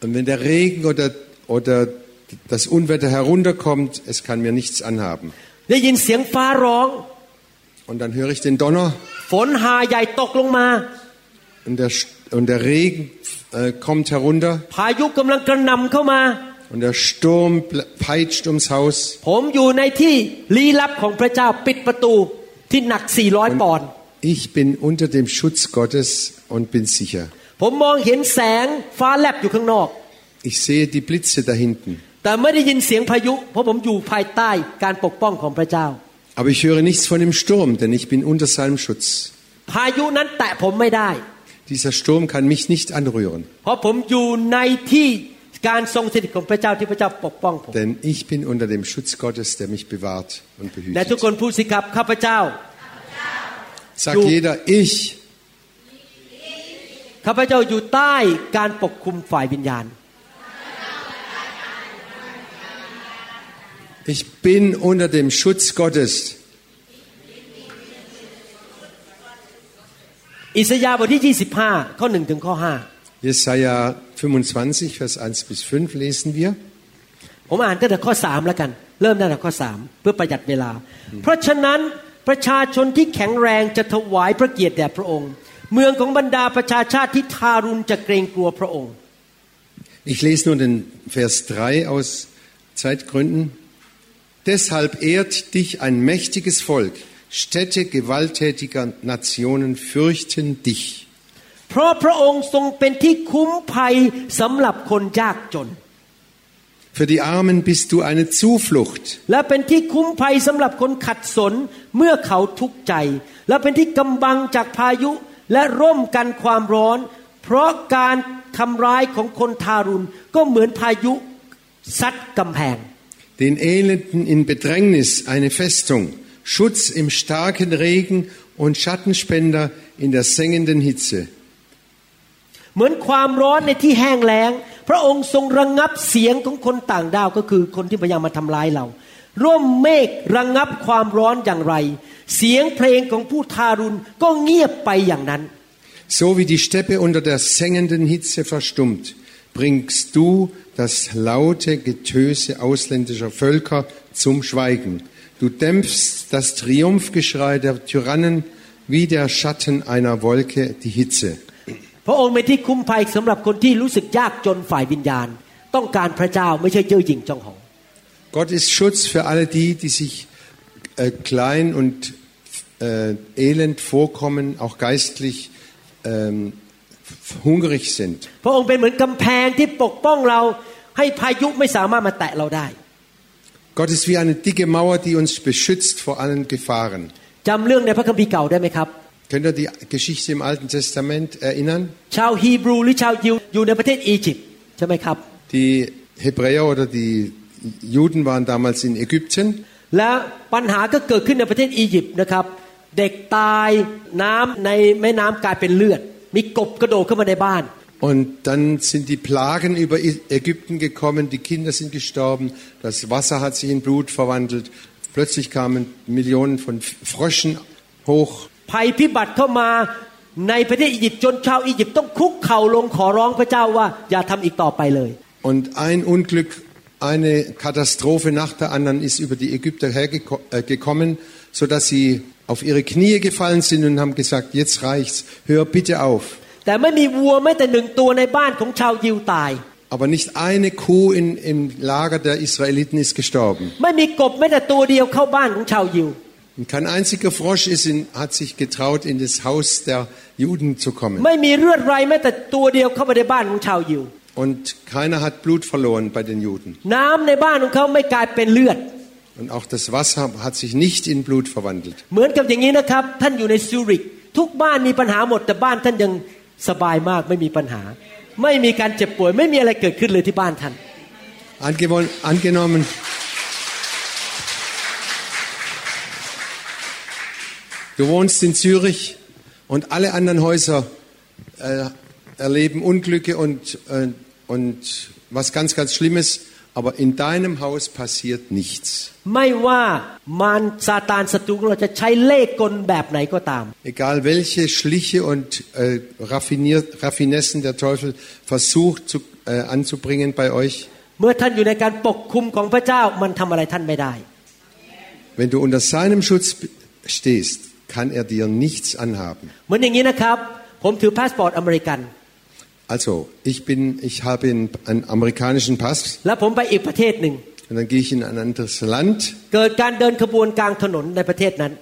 Und wenn der Regen oder, oder das Unwetter herunterkommt, es kann mir nichts anhaben. ได้ยินเสียงฟ้าร้อง Und dann höre ich den Donner ฝนหาใหญ่ตกลงมา und der, und der Regen äh, kommt herunter พายุกำลังกระหน่ำเข้ามา und der Sturm ple- peitscht ums Haus. ผมอยู่ในที่ลี้ลับของพระเจ้าปิดประตูที่หนัก 400 ปอนด์ Ich bin unter dem Schutz Gottes und bin sicher. ผมมองเห็นแสงฟ้าแลบอยู่ข้างนอก Ich sehe die Blitze da hinten. แต่ไม่ได้ยินเสียงพายุ เพราะผมอยู่ภายใต้การปกป้องของพระเจ้า Aber ich höre nichts von dem Sturm, denn ich bin unter seinem Schutz. พายุนั้นแตะผมไม่ได้ Dieser Sturm kann mich nicht anrühren, เพราะผมอยู่ในที่การทรงสถิตของพระเจ้าที่พระเจ้าปกป้องผม denn ich bin unter dem Schutz Gottes, der mich bewahrt und และทุก behütet. คนพูดสิครับข้าพเจ้า Sagt Du- jeder, ich, ข้าพเจ้าอยู่ใต้การปกคุมฝ่ายวิญญาณ ich bin unter dem Schutz Gottes. อิสยาห์บทที่ 25 ข้อ1ถึงข้อ Jesaja 25, Vers 1 bis 5 lesen wir. 5 ผมอ่านตั้งแต่ข้อ 3 แล้วกัน เริ่มตั้งแต่ข้อ 3 เพื่อประหยัดเวลา เพราะฉะนั้นประชาชนที่แข็งแรงจะถวายพระเกียรติแด่พระองค์ เมืองของบรรดาประชาชาติที่ทารุณจะเกรงกลัวพระองค์ Ich lese nur den Vers 3 aus Zeitgründen. Deshalb ehrt dich ein mächtiges Volk. Städte gewalttätiger Nationen fürchten dich. เพราะพระองค์ทรงเป็นที่คุ้มภัยสำหรับคนยากจน Für die Armen bist du eine Zuflucht. และเป็นที่คุ้มภัยสำหรับคนขัดสนเมื่อเขาทุกข์ใจ และเป็นที่กำบังจากพายุ และร่มกันความร้อน เพราะการทำร้ายของคนทารุณ ก็เหมือนพายุซัดกำแพง Den Elenden in Bedrängnis eine Festung. Schutz im starken Regen und Schattenspender in der sengenden Hitze. เหมือนความร้อนในที่แห้งแล้ง พระองค์ทรงระงงับเสียงของคนต่างดาวก็คือคนที่พยายามมาทำร้ายเรา ร่มเมฆระงงับความร้อนอย่างไร เสียงเพลงของผู้ทารุณก็เงียบไปอย่างนั้น So wie die Steppe unter der sengenden Hitze verstummt, bringst du das laute Getöse ausländischer Völker zum Schweigen. Du dämpfst das Triumphgeschrei der Tyrannen wie der Schatten einer Wolke die Hitze. พระองค์เป็นที่คุ้มภัยสำหรับคนที่รู้สึกยากจนฝ่ายวิญญาณ ต้องการพระเจ้าไม่ใช่เย่อหยิ่งจองหอง Gott ist Schutz für alle die, die sich äh, klein und äh, elend vorkommen, auch geistlich ähm, hungrig sind. พระองค์เป็นเหมือนกำแพงที่ปกป้องเรา ให้พายุไม่สามารถมาแตะเราได้ Gott ist wie eine dicke Mauer, die uns beschützt vor allen Gefahren. จำเรื่องในพระคัมภีร์เก่าได้ไหมครับ Könnt ihr die Geschichte im Alten Testament erinnern? ชาวฮีบรูหรือชาวยิวอยู่ในประเทศอียิปต์ใช่ไหมครับ Die Hebräer oder die Juden waren damals in Ägypten และปัญหาก็เกิดขึ้นในประเทศอียิปต์นะครับ เด็กตายน้ำในแม่น้ำกลายเป็นเลือด มีกบกระโดดเข้ามาในบ้าน und dann sind die Plagen über Ägypten gekommen, die Kinder sind gestorben, das Wasser hat sich in Blut verwandelt, plötzlich kamen Millionen von Fröschen hoch ภัยพิบัติเข้ามา ในประเทศอียิปต์จนชาวอียิปต์ต้องคุกเข่าลงขอร้องพระเจ้าว่าอย่าทำอีกต่อไปเลย Und ein Unglück, eine Katastrophe nach der anderen ist über die Ägypter hergekommen, sodass sie auf ihre Knie gefallen sind und haben gesagt, jetzt reicht's, hör bitte auf. Aber nicht eine Kuh in, im Lager der Israeliten ist gestorben. Und kein einziger Frosch ist in, hat sich getraut, in das Haus der Juden zu kommen. Und keiner hat Blut verloren bei den Juden. น้ำในบ้านของเขาไม่กลายเป็นเลือด Und auch das Wasser hat sich nicht in Blut verwandelt. เหมือนกับอย่างนี้นะครับ ท่านอยู่ในซูริกทุกบ้านมีปัญหาหมดแต่บ้านท่านยังสบายมากไม่มีปัญหา ไม่มีการเจ็บป่วย ไม่มีอะไรเกิดขึ้นเลยที่บ้านท่าน Angewon- Angenommen, du wohnst in Zürich und alle anderen Häuser äh, erleben Unglücke und, äh, und was ganz, ganz Schlimmes, aber in deinem Haus passiert nichts. ไม่ว่ามารซาตานศัตรูของเราจะใช้เล่ห์กลแบบไหนก็ตาม Egal welche Schliche und äh, raffiniert, Raffinessen der Teufel versucht zu, äh, anzubringen bei euch, เมื่อท่านอยู่ในการปกคุมของพระเจ้ามันทำอะไรท่านไม่ได้ wenn du unter seinem Schutz stehst, kann er dir nichts anhaben. เหมือนอย่างนี้นะครับ ผมถือพาสปอร์ตอเมริกัน Also, ich bin, ich habe einen, einen amerikanischen Pass แล้วผมไปอีกประเทศหนึ่ง und dann gehe ich in ein anderes Land เกิดการเดินขบวนกลางถนนในประเทศนั้น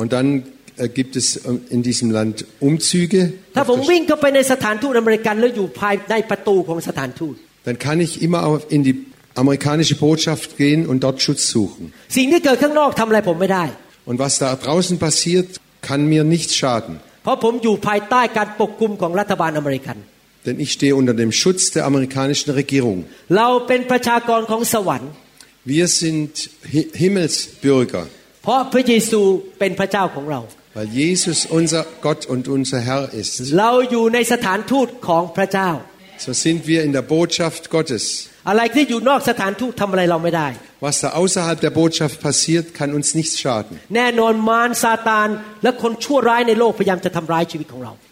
und dann äh, gibt es äh, in diesem Land Umzüge. ถ้า Auf ผม der Sch- วิ่งเข้าไปในสถานทูตอเมริกันแล้วอยู่ภายในประตูของสถานทูต Dann kann ich immer auf- in die amerikanische Botschaft gehen und dort Schutz suchen. สิ่งที่เกิดข้างนอกทำอะไรผมไม่ได้ Und was da draußen passiert, kann mir nichts schaden. เพราะผมอยู่ภายใต้การปกคุมของรัฐบาลอเมริกัน denn ich stehe unter dem Schutz der amerikanischen Regierung. Wir sind Himmelsbürger. Weil Jesus unser Gott und unser Herr ist. So sind wir in der Botschaft Gottes. Was da außerhalb der Botschaft passiert, kann uns nichts schaden.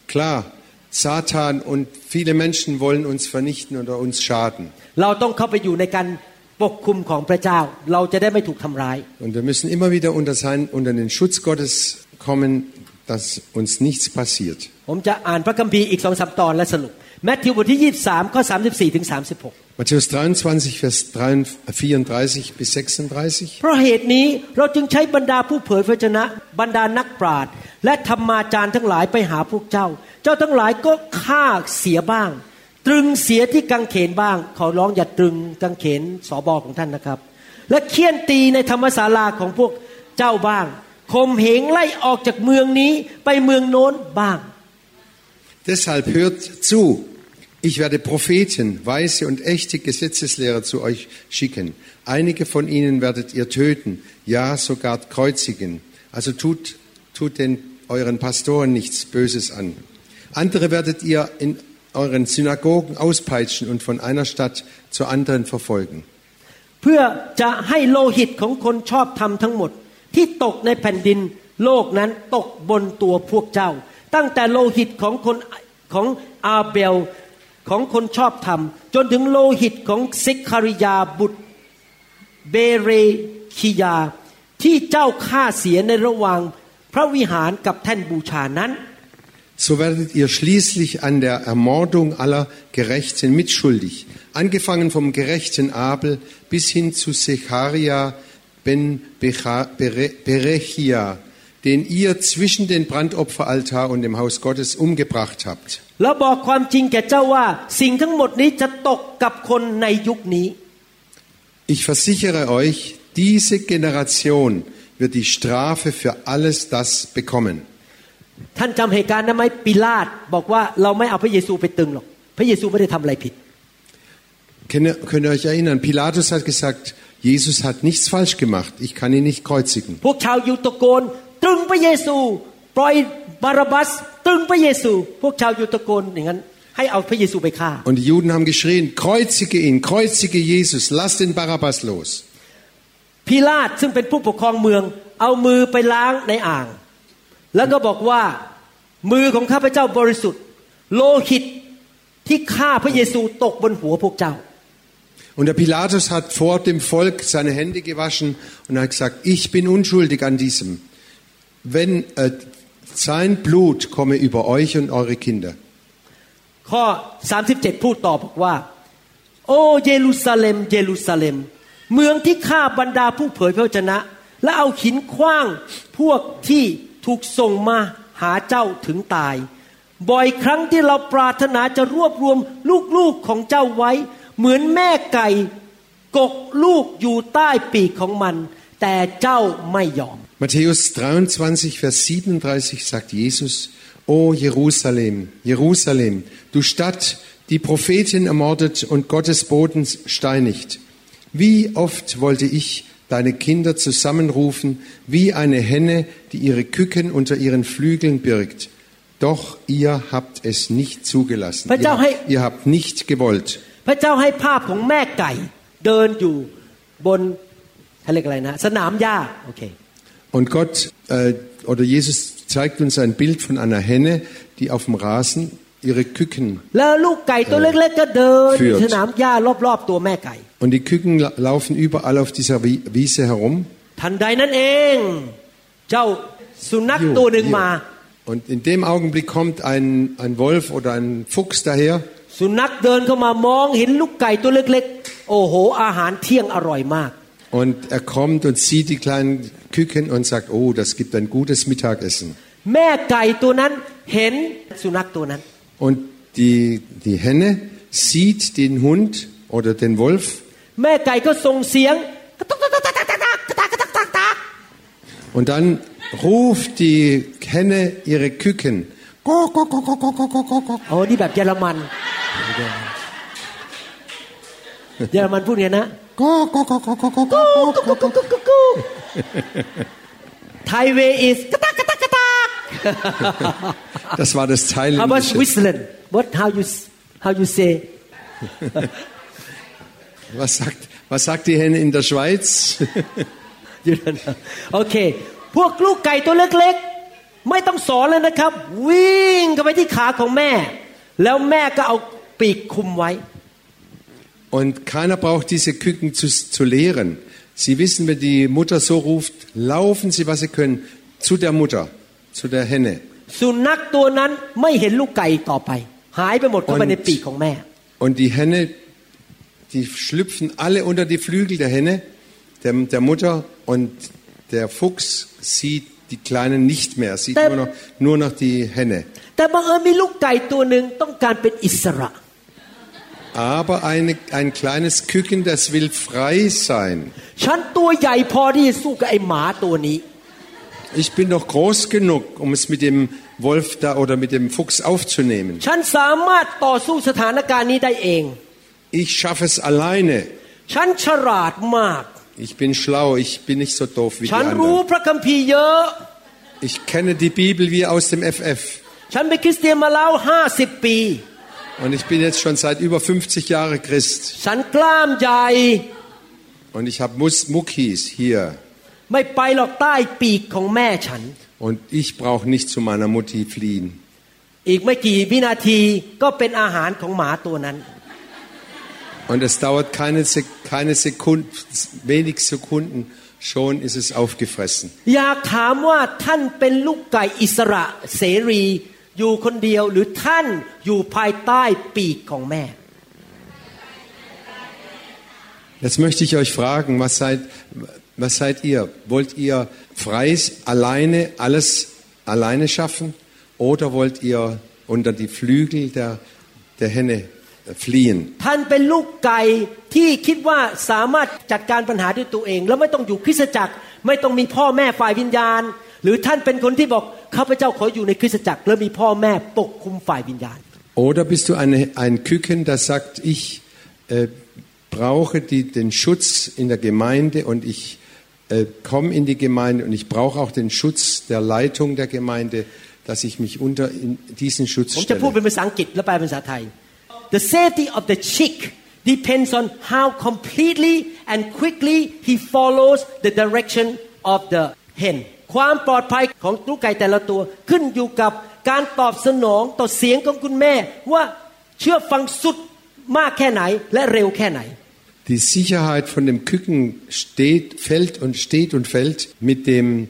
Klar, Satan und viele Menschen wollen uns vernichten oder uns schaden. เราต้องเข้าไปอยู่ในการปกคุมของพระเจ้า เราจะได้ไม่ถูกทำร้าย Und wir müssen immer wieder unter, sein, unter den Schutz Gottes kommen, dass uns nichts passiert. ผมจะอ่านพระคัมภีร์อีกสองสามตอนและสรุปแมทธิวบทที่ 23 ข้อ 34ถึง36 Matthäus 23, Vers 34 bis 36. เพราะเหตุนี้เราจึงใช้บรรดาผู้เผยพระชนะบรรดานักปราชญ์และธรรมาจารย์ทั้งหลายไปหาพวกเจ้า เจ้าทั้งหลายก็ฆ่าเสียบ้าง ตรึงเสียที่กังเขนบ้าง ขอร้องอย่าตรึงกังเขนสอบอของท่านนะครับ และเคี่ยนตีในธรรมศาลาของพวกเจ้าบ้างข่มเหงไล่ออกจากเมืองนี้ไปเมืองโน้นบ้าง Deshalb hört zu. Ich werde Propheten, weise und echte Gesetzeslehrer zu euch schicken. Einige von ihnen werdet ihr töten, ja sogar kreuzigen. Also tut, tut den euren Pastoren nichts Böses an. Andere werdet ihr in euren Synagogen auspeitschen und von einer Stadt zur anderen verfolgen. เพื่อจะให้โลหิตของคนชอบธรรมทั้งหมด ที่ตกในแผ่นดินโลกนั้นตกบนตัวพวกเจ้า ตั้งแต่โลหิตของคนของอาเบล ของคนชอบธรรม จนถึงโลหิตของซิคาริยาบุตรเบเรคิยา ที่เจ้าฆ่าเสียในระหว่างพระวิหารกับแท่นบูชานั้น So werdet ihr schließlich an der Ermordung aller Gerechten mitschuldig, angefangen vom gerechten Abel bis hin zu Secharia ben Becha- Bere- Berechia, den ihr zwischen den Brandopferaltar und dem Haus Gottes umgebracht habt. แล้วบอกความจริงแก่เจ้าว่าสิ่งทั้งหมดนี้จะตกกับคนในยุคนี้ Ich versichere euch, diese Generation wird die Strafe für alles das bekommen. ท่านจำเหตุการณ์ได้ไหมปิลาตบอกว่าเราไม่เอาพระเยซูไปตึงหรอก พระเยซูไม่ได้ทำอะไรผิด Könnt ihr, könnt ihr euch erinnern? Pilatus hat gesagt, Jesus hat nichts falsch gemacht, ich kann ihn nicht kreuzigen. พวกชาวยิวตะโกน ตรึงพระเยซู ปล่อยบาราบัสตรึงพระเยซู พวกชาวยูตะโกนอย่างนั้น Und die Juden haben geschrien, kreuzige ihn, kreuzige Jesus, lass den Barabbas los. Pilat, und der Pilatus hat vor dem Volk seine Hände gewaschen und hat gesagt, ich bin unschuldig an diesem. Wenn äh, sein Blut komme über euch und eure Kinder. ข้อ 37 พูดต่อบอกว่า โอ้เยรูซาเล็ม เยรูซาเล็ม เมืองที่ฆ่าบรรดาผู้เผยพระวจนะ และเอาหินขว้างพวกที่ถูกส่งมาหาเจ้าถึงตาย บ่อยครั้งที่เราปรารถนาจะรวบรวมลูกๆของเจ้าไว้ เหมือนแม่ไก่กกลูกอยู่ใต้ปีกของมัน แต่เจ้าไม่ยอม Matthäus 23, Vers 37 sagt Jesus, O Jerusalem, Jerusalem, du Stadt, die Propheten ermordet und Gottes Boden steinigt. Wie oft wollte ich deine Kinder zusammenrufen, wie eine Henne, die ihre Küken unter ihren Flügeln birgt. Doch ihr habt es nicht zugelassen. Ihr, ihr habt nicht gewollt. พระเจ้าให้ภาพของแม่ไก่ เดินอยู่บนเขาเรียกอะไรนะ สนามหญ้าโอเค Und Gott äh, oder Jesus zeigt uns ein Bild von einer Henne, die auf dem Rasen ihre Küken แล้วลูกไก่ตัวเล็กๆก็เดินอยู่ führt สนามหญ้ารอบๆตัวแม่ไก่ und die Küken la- laufen überall auf dieser Wi- Wiese herum. ทันใดนั้นเอง เจ้าสุนัข Jo, ตัวหนึ่ง jo. มา Und in dem Augenblick kommt ein, ein Wolf oder ein Fuchs daher สุนัขเดินเข้ามามองเห็นลูกไก่ตัวเล็กๆ โอ้โห อาหารเที่ยงอร่อยมาก und er kommt und sieht die kleinen Küken und sagt, oh, das gibt ein gutes Mittagessen. Und die, die Henne sieht den Hund oder den Wolf. Und dann ruft die Henne ihre Küken. Oh, die แบบเยอรมันเยอรมันพูดไงนะ Go, go, go, go, go, go, go, go, go, go, go. ไทยเวอิสกะตักกะตักกะตัก Das war das How about Thailändische. Switzerland What how you how you say Was sagt, was sagt die Henne in der Schweiz? You don't know. โอเคพวกลูกไก่ตัวเล็กๆ ไม่ต้องสอนเลยนะครับ วิ่งเข้าไปที่ขาของแม่ แล้วแม่ก็เอาปีกคุมไว้ Und keiner braucht diese Küken zu, zu lehren. Sie wissen, wenn die Mutter so ruft, laufen sie, was sie können, zu der Mutter, zu der Henne. Und, und die Henne, die schlüpfen alle unter die Flügel der Henne, der, der Mutter, und der Fuchs sieht die Kleinen nicht mehr, sieht nur noch, nur noch die Henne aber eine, ein kleines Küken, das will frei sein. Ich bin doch groß genug, um es mit dem Wolf da oder mit dem Fuchs aufzunehmen. Ich schaffe es alleine. Ich bin schlau, ich bin nicht so doof wie die anderen. Ich kenne die Bibel wie aus dem FF. ฉันเป็นคริสเตียนมาแล้ว50ปี Und ich bin jetzt schon seit über 50 Jahren Christ. ฉันกล้ามใหญ่ Und ich habe Mus- Muckis hier. ไม่ไปหรอกใต้ปีกของแม่ฉัน Und ich brauche nicht zu meiner Mutti fliehen. อีกไม่กี่วินาทีก็เป็นอาหารของหมาตัวนั้น Und es dauert keine, Sek keine Sekunden, wenig Sekunden, schon ist es aufgefressen. อยากถามว่าท่านเป็นลูกไก่อิสระเสรี อยู่คนเดียวหรือท่านอยู่ภายใต้ปีกของแม่ Jetzt möchte ich euch fragen, was seid, was seid ihr? Wollt ihr frei alleine alles alleine schaffen oder wollt ihr unter die Flügel der, der Henne fliehen? ท่านเป็นลูกไก่ที่คิดว่าสามารถจัดการปัญหาด้วยตัวเอง แล้วไม่ต้องอยู่คริสตจักร ไม่ต้องมีพ่อแม่ฝ่ายวิญญาณ หรือท่านเป็นคนที่บอกข้าพเจ้าขออยู่ในคริสตจักร แล้วมีพ่อแม่ปกคุมฝ่ายวิญญาณ Oder bist du eine, ein Küken, das sagt, ich äh, brauche die, den Schutz in der Gemeinde und ich äh, komme in die Gemeinde und ich brauche auch den Schutz der Leitung der Gemeinde, dass ich mich unter in diesen Schutz ผมจะพูด stelle. เป็นภาษาอังกฤษและแปลเป็นภาษาไทย The safety of the chick depends on how completely and quickly he follows the direction of the hen ความปลอดภัยของลูกไก่แต่ละตัวขึ้นอยู่กับ การตอบสนองต่อเสียงของคุณแม่ว่าเชื่อฟังสุดมากแค่ไหนและเร็วแค่ไหน Die Sicherheit von dem Küken steht, fällt und steht und fällt mit dem,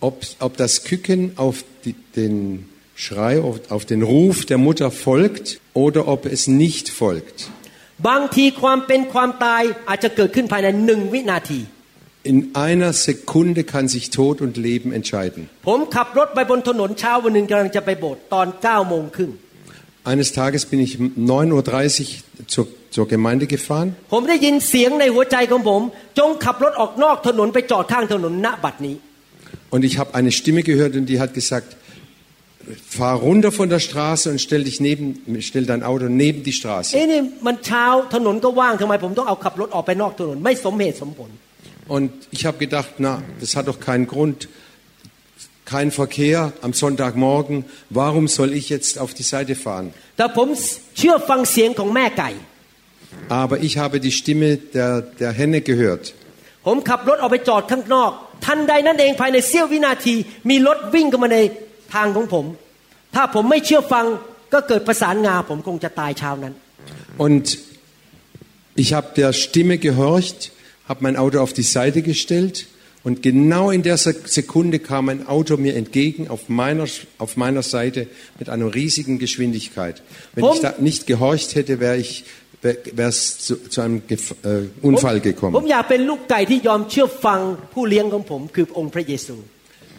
ob, ob das Küken auf die, den Schrei, auf, auf den Ruf der Mutter folgt oder ob es nicht folgt. In einer Sekunde kann sich Tod und Leben entscheiden. ผมขับรถไปบนถนนเช้าวันหนึ่งกำลังจะไปโบสถ์ตอน9โมงครึ่ง Eines Tages bin ich um 9.30 Uhr zur, zur Gemeinde gefahren ผมได้ยินเสียงในหัวใจของผม จงขับรถออกนอกถนนไปจอดข้างถนนณบัดนี้ und ich habe eine Stimme gehört und die hat gesagt, fahr runter von der Straße und stell dich neben, stell dein Auto neben die Straße. เอ้นี่มันเช้าถนนก็ว่างทำไมผมต้องเอาขับรถออกไปนอกถนน ไม่สมเหตุสมผล Und ich habe gedacht, na, das hat doch keinen Grund, kein Verkehr am Sonntagmorgen, warum soll ich jetzt auf die Seite fahren? แต่ผมเชื่อฟังเสียงของแม่ไก่ Aber ich habe die Stimme der, der Henne gehört. ผมขับรถออกไปจอดข้างนอก ทันใดนั้นเองภายในเสี้ยววินาที มีรถวิ่งเข้ามาในทางของผม ถ้าผมไม่เชื่อฟังก็เกิดประสานงาผมคงจะตายเช้านั้น Und ich habe der Stimme gehorcht, habe mein Auto auf die Seite gestellt und genau in der Sekunde kam ein Auto mir entgegen auf meiner, auf meiner Seite mit einer riesigen Geschwindigkeit. Wenn um, ich da nicht gehorcht hätte, wäre ich wäre es zu, zu einem Gef äh, Unfall gekommen.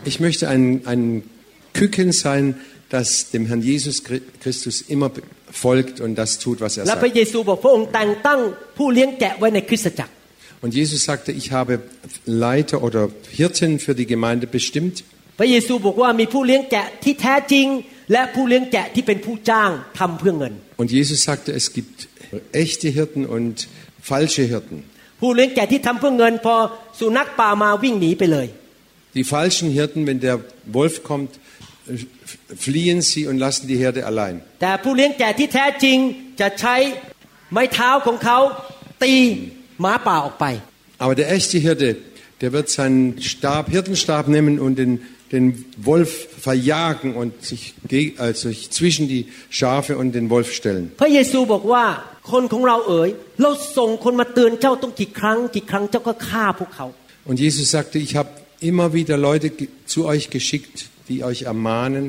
Ich möchte ein, ein Küken sein, das dem Herrn Jesus Christus immer folgt und das tut, was er sagt. เยซูบอกพระองค์แต่งตั้งผู้เลี้ยงแกะไว้ในคริสตจักร Und Jesus sagte, ich habe Leiter oder Hirten für die Gemeinde bestimmt. พระเยซูบอกว่ามีผู้เลี้ยงแกะที่แท้จริง และผู้เลี้ยงแกะที่เป็นผู้จ้างทำเพื่อเงิน Und Jesus sagte, es gibt echte Hirten und falsche Hirten. ผู้เลี้ยงแกะที่ทำเพื่อเงิน พอสุนัขป่ามาวิ่งหนีไปเลย Die falschen Hirten, wenn der Wolf kommt, fliehen sie und lassen die Herde allein. แต่ผู้เลี้ยงแกะที่แท้จริงจะใช้ไม้เท้าของเขาตี หมาป่าออกไป Aber der echte Hirte, der wird seinen Stab, Hirtenstab nehmen und den, den Wolf verjagen und sich, ge- also sich zwischen die Schafe und den Wolf stellen. พระเยซูบอกว่าคนของเราเอ๋ยเราส่งคนมาเตือนเจ้าต้องกี่ครั้งกี่ครั้งเจ้าก็ฆ่าพวกเขา Und Jesus sagte, ich habe immer wieder Leute ge- zu euch geschickt, die euch ermahnen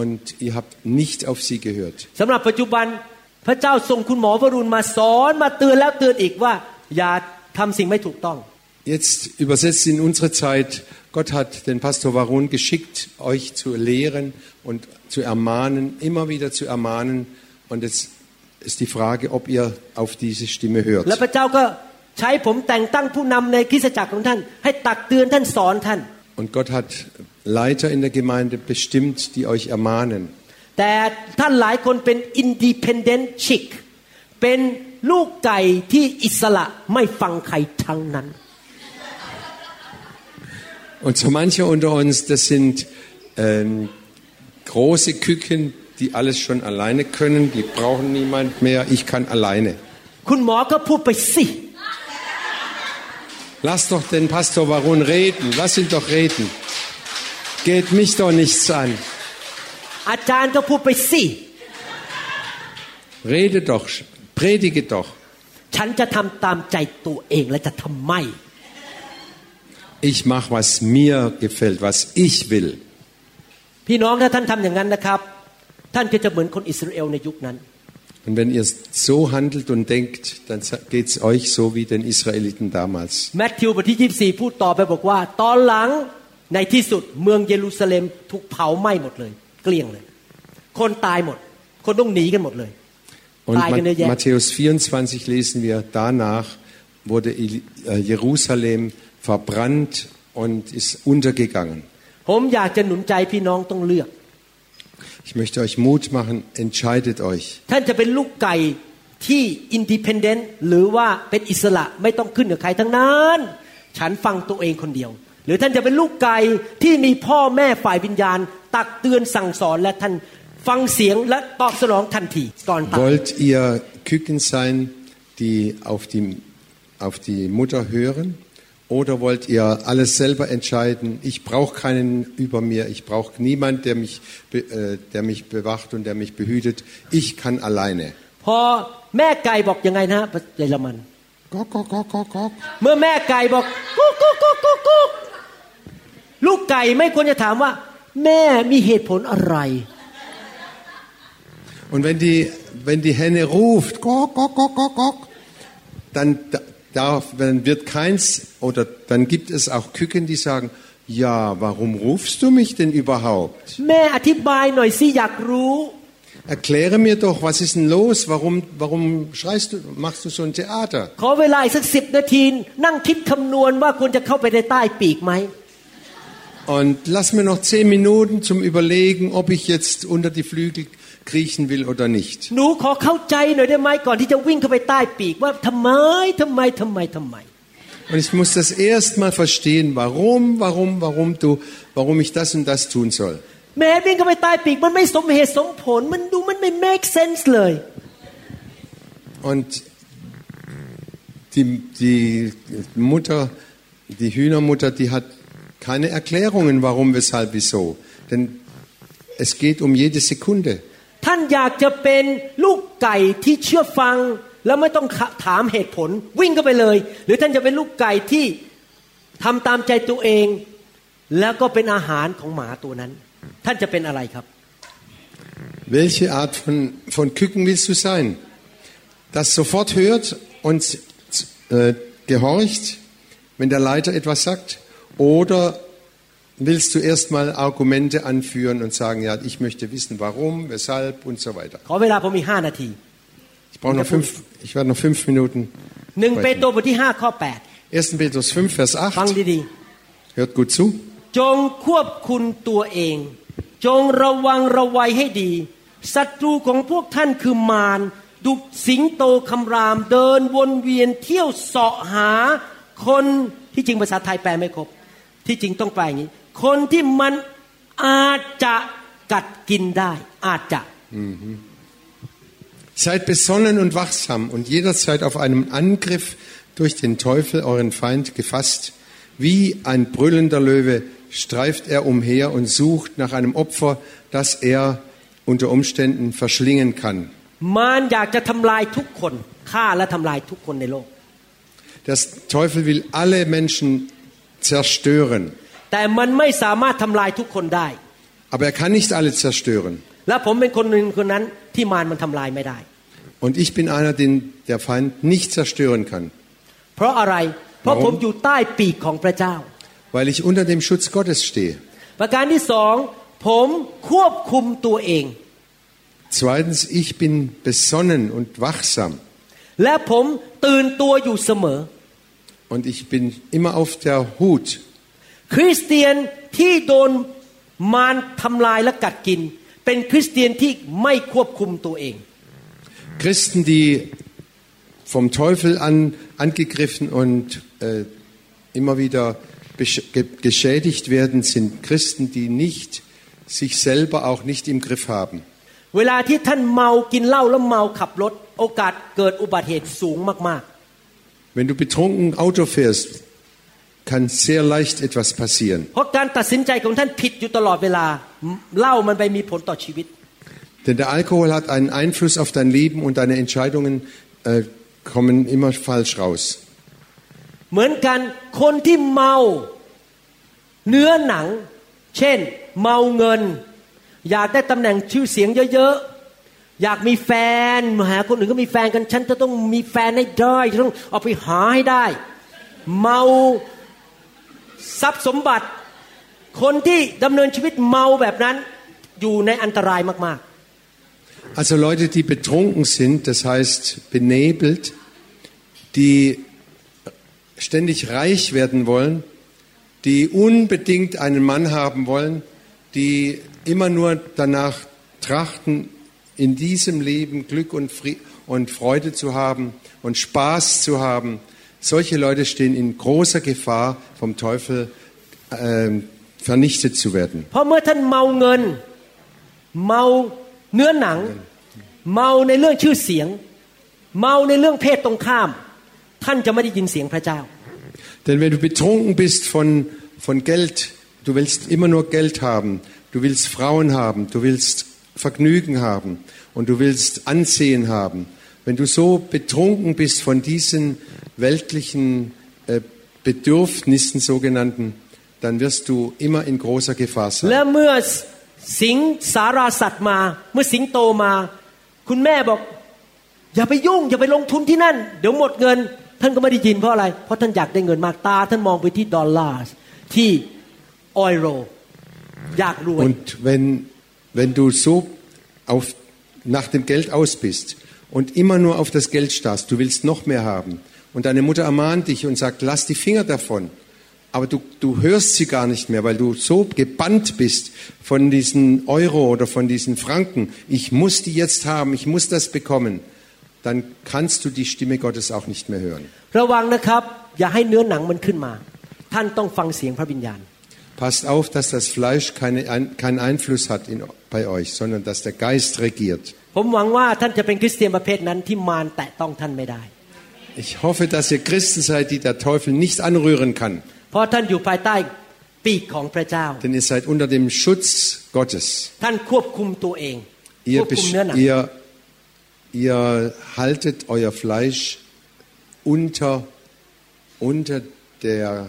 und ihr habt nicht auf sie gehört. สำหรับปัจจุบันพระเจ้าส่งคุณหมอวรุณมาสอนมาเตือนแล้วเตือนอีกว่า อย่าทำสิ่งไม่ถูกต้อง Jetzt übersetzt in unsere Zeit, Gott hat den Pastor Varun geschickt, euch zu lehren und zu ermahnen, immer wieder zu ermahnen. Und jetzt ist die Frage, ob ihr auf diese Stimme และ hört. พระเจ้าก็ใช้ผมแต่งตั้งผู้นำในคริสตจักรของท่าน ให้ตักเตือนท่านสอนท่าน Und Gott hat Leiter in der Gemeinde bestimmt, die euch ermahnen. แต่ท่านหลายคนเป็น independent chick เป็น ลูกไก่ที่อิสระไม่ฟังใครทั้งนั้น Und so manche unter uns, das sind ähm, große Küken, die alles schon alleine können, die brauchen niemand mehr, ich kann alleine. คุณหมอก็พูดไปสิ Lass doch den Pastor Varun reden, lass ihn doch reden. Geht mich doch nichts an. อาจารย์ก็พูดไปสิ Rede doch, predige doch. ฉันจะทำตามใจตัวเองและจะทำไม่ Ich mache, was mir gefällt, was ich will. พี่น้องถ้าท่านทำอย่างนั้นนะครับ ท่านก็จะเหมือนคนอิสราเอลในยุคนั้น Und wenn ihr so handelt und denkt, dann geht es euch so wie den Israeliten damals. แมทธิวบทที่24พูดต่อไปบอกว่า ตอนหลังในที่สุดเมืองเยรูซาเล็มถูกเผาไหม้หมดเลย เกลี้ยงเลย คนตายหมด คนต้องหนีกันหมดเลย Und Eigene Ma- Jä- Matthäus 24 lesen wir, danach wurde Il- äh, Jerusalem verbrannt und ist untergegangen. ผมอยากจะหนุนใจพี่น้องต้องเลือก Ich möchte euch Mut machen, entscheidet euch. ท่านจะเป็นลูกไก่ที่อินดิเพนเดนต์หรือว่าเป็นอิสระไม่ต้องขึ้นกับใครทั้งนั้น ฉันฟังตัวเองคนเดียว หรือท่านจะเป็นลูกไก่ที่มีพ่อแม่ฝ่ายวิญญาณ ตักเตือนสั่งสอนและท่าน ฟังเสียงและตอบสนองทันทีก่อนตาย Wollt ihr Küken sein, die auf die, auf die Mutter hören? Oder wollt ihr alles selber entscheiden? Ich brauche keinen über mir. Ich brauche niemand, der mich, be- äh, der mich bewacht und der mich behütet. Ich kann alleine. พอแม่ไก่บอกยังไงนะฮะเยอรมัน Gok, gok, gok, gok, gok. เมื่อแม่ไก่บอกกุ๊กกุ๊กกุ๊กกุ๊กกุ๊กลูกไก่ไม่ควรจะถามว่า แม่มีเหตุผลอะไร und wenn die, wenn die Henne ruft, gok, gok, gok, gok, gok, dann, darf, dann wird keins, oder dann gibt es auch Küken, die sagen, ja, warum rufst du mich denn überhaupt? Erkläre mir doch, was ist denn los? Warum, warum schreist du, machst du so ein Theater? Und lass mir noch zehn Minuten zum Überlegen, ob ich jetzt unter die Flügel kriechen will oder nicht. หนูขอเข้าใจหน่อยได้ไหมก่อนที่จะวิ่งเข้าไปใต้ปีกว่าทำไมทำไมทำไมทำไม Und ich muss das erst mal verstehen, warum, warum, warum du, warum ich das und das tun soll. แม้วิ่งเข้าไปใต้ปีกมันไม่สมเหตุสมผล มันดูมันไม่ make sense เลย Und die, die Mutter, die Hühnermutter, die hat keine Erklärungen, warum, weshalb, wieso. Denn es geht um jede Sekunde. ท่านอยากจะเป็นลูกไก่ที่เชื่อฟัง แล้วไม่ต้องถามเหตุผล วิ่งเข้าไปเลย หรือท่านจะเป็นลูกไก่ที่ทำตามใจตัวเอง แล้วก็เป็นอาหารของหมาตัวนั้น ท่านจะเป็นอะไรครับ Welche Art von, von Küken willst du sein? Das sofort hört und äh, gehorcht, wenn der Leiter etwas sagt? Oder willst du erstmal Argumente anführen und sagen, ja, ich möchte wissen, warum, weshalb und so weiter? ขอเวลาผมมีห้านาที Ich brauche noch fünf, ich werde noch fünf Minuten. หนึ่งเป sprechen. โตรบทที่ห้าข้อแปด 1. Petrus 5, Vers ฟัง 8. ดี Hört gut zu. ๆ จงควบคุมตัวเอง จงระวังระวัยให้ดี ศัตรูของพวกท่านคือมารดุจสิงโตคำราม เดินวนเวียนเที่ยวเสาะหา คนที่จริงภาษาไทยแปลไม่ครบ ที่จริงต้องแปลอย่างนี้ คนที่มันอาจจะกัดกินได้ อาจจะ Seid besonnen und wachsam und jederzeit auf einem Angriff durch den Teufel, euren Feind, gefasst. Wie ein brüllender Löwe streift er umher und sucht nach einem Opfer, das er unter Umständen verschlingen kann. มารอยากจะทำลายทุกคนฆ่าและทำลายทุกคนในโลก Der Teufel will alle Menschen zerstören, แต่มันไม่สามารถทำลายทุกคนได้ aber er kann nicht alle zerstören. และผมเป็นคนหนึ่งคนนั้นที่มารมันทำลายไม่ได้ Und ich bin einer, den der Feind nicht zerstören kann, เพราะอะไร เพราะ Warum? ผมอยู่ใต้ปีกของพระเจ้า weil ich unter dem Schutz Gottes stehe. ประการที่สองผมควบคุมตัวเอง Zweitens, ich bin besonnen und wachsam. และผมตื่นตัวอยู่เสมอ Und ich bin immer auf der Hut. คริสเตียนที่โดนมารทำลายและกัดกิน เป็นคริสเตียนที่ไม่ควบคุมตัวเอง Christen, die vom Teufel an, angegriffen und äh, immer wieder besch- ge geschädigt werden, sind Christen, die nicht sich selber auch nicht im Griff haben. เวลาที่ท่านเมากินเหล้าแล้วเมาขับรถ โอกาสเกิดอุบัติเหตุสูงมาก Wenn du betrunken Auto fährst, kann sehr leicht etwas passieren. ๆเพราะการตัดสินใจของท่านผิดอยู่ตลอดเวลาเหล้ามันไปมีผลต่อชีวิต Denn der Alkohol hat einen Einfluss auf dein Leben und deine Entscheidungen äh, kommen immer falsch raus. เหมือนกันคนที่เมาเนื้อหนัง เช่น เมาเงิน อยากได้ตำแหน่งชื่อเสียงเยอะๆอยากมีแฟนหาคนอื่นก็มีแฟนกันฉันจะต้องมีแฟนให้ได้ฉันต้องเอาไปหาให้ได้ เมา ทรัพย์สมบัติ คนที่ดำเนินชีวิตเมาแบบนั้นอยู่ในอันตรายมาก Also Leute, die betrunken sind, das heißt benebelt, die ständig reich werden wollen, die unbedingt einen Mann haben wollen, die immer nur danach trachten, in diesem Leben Glück und, Fri und Freude zu haben und Spaß zu haben. solche Leute stehen in großer Gefahr, vom Teufel äh, vernichtet zu werden. Denn wenn du betrunken bist von, von Geld, du willst immer nur Geld haben, du willst Frauen haben, du willst Vergnügen haben und du willst Ansehen haben, wenn du so betrunken bist von diesen weltlichen äh, Bedürfnissen sogenannten, dann wirst du immer in großer Gefahr และ sein. เมื่อสิงสาราสัตว์มา เมื่อสิงโตมา คุณแม่บอก อย่าไปยุ่ง อย่าไปลงทุนที่นั่น เดี๋ยวหมดเงิน ท่านก็ไม่ได้ยินเพราะอะไร เพราะท่านอยากได้เงินมากตา ท่านมองไปที่ดอลลาร์ที่ออยโรอยากรวย Und wenn, wenn du so auf, nach dem Geld aus bist und immer nur auf das Geld starrst, du willst noch mehr haben und deine Mutter ermahnt dich und sagt, lass die Finger davon, aber du, du hörst sie gar nicht mehr, weil du so gebannt bist von diesen Euro oder von diesen Franken, ich muss die jetzt haben, ich muss das bekommen, dann kannst du die Stimme Gottes auch nicht mehr hören. ระวังนะครับ อย่าให้เนื้อหนังมันขึ้นมา ท่านต้องฟังเสียงพระวิญญาณ Passt auf, dass das Fleisch keine, ein- keinen Einfluss hat in, bei euch, sondern dass der Geist regiert. ผมหวังว่าท่านจะเป็นคริสเตียนประเภทนั้นที่มารแตะต้องท่านไม่ได้ Ich hoffe, dass ihr Christen seid, die der Teufel nicht anrühren kann. เพราะท่านอยู่ภายใต้ปีกของพระเจ้า Denn ihr seid unter dem Schutz Gottes. ท่านควบคุมตัวเอง ค Ihr, วบคุม besch- เนื้อหนัง ihr, ihr haltet euer Fleisch unter, unter der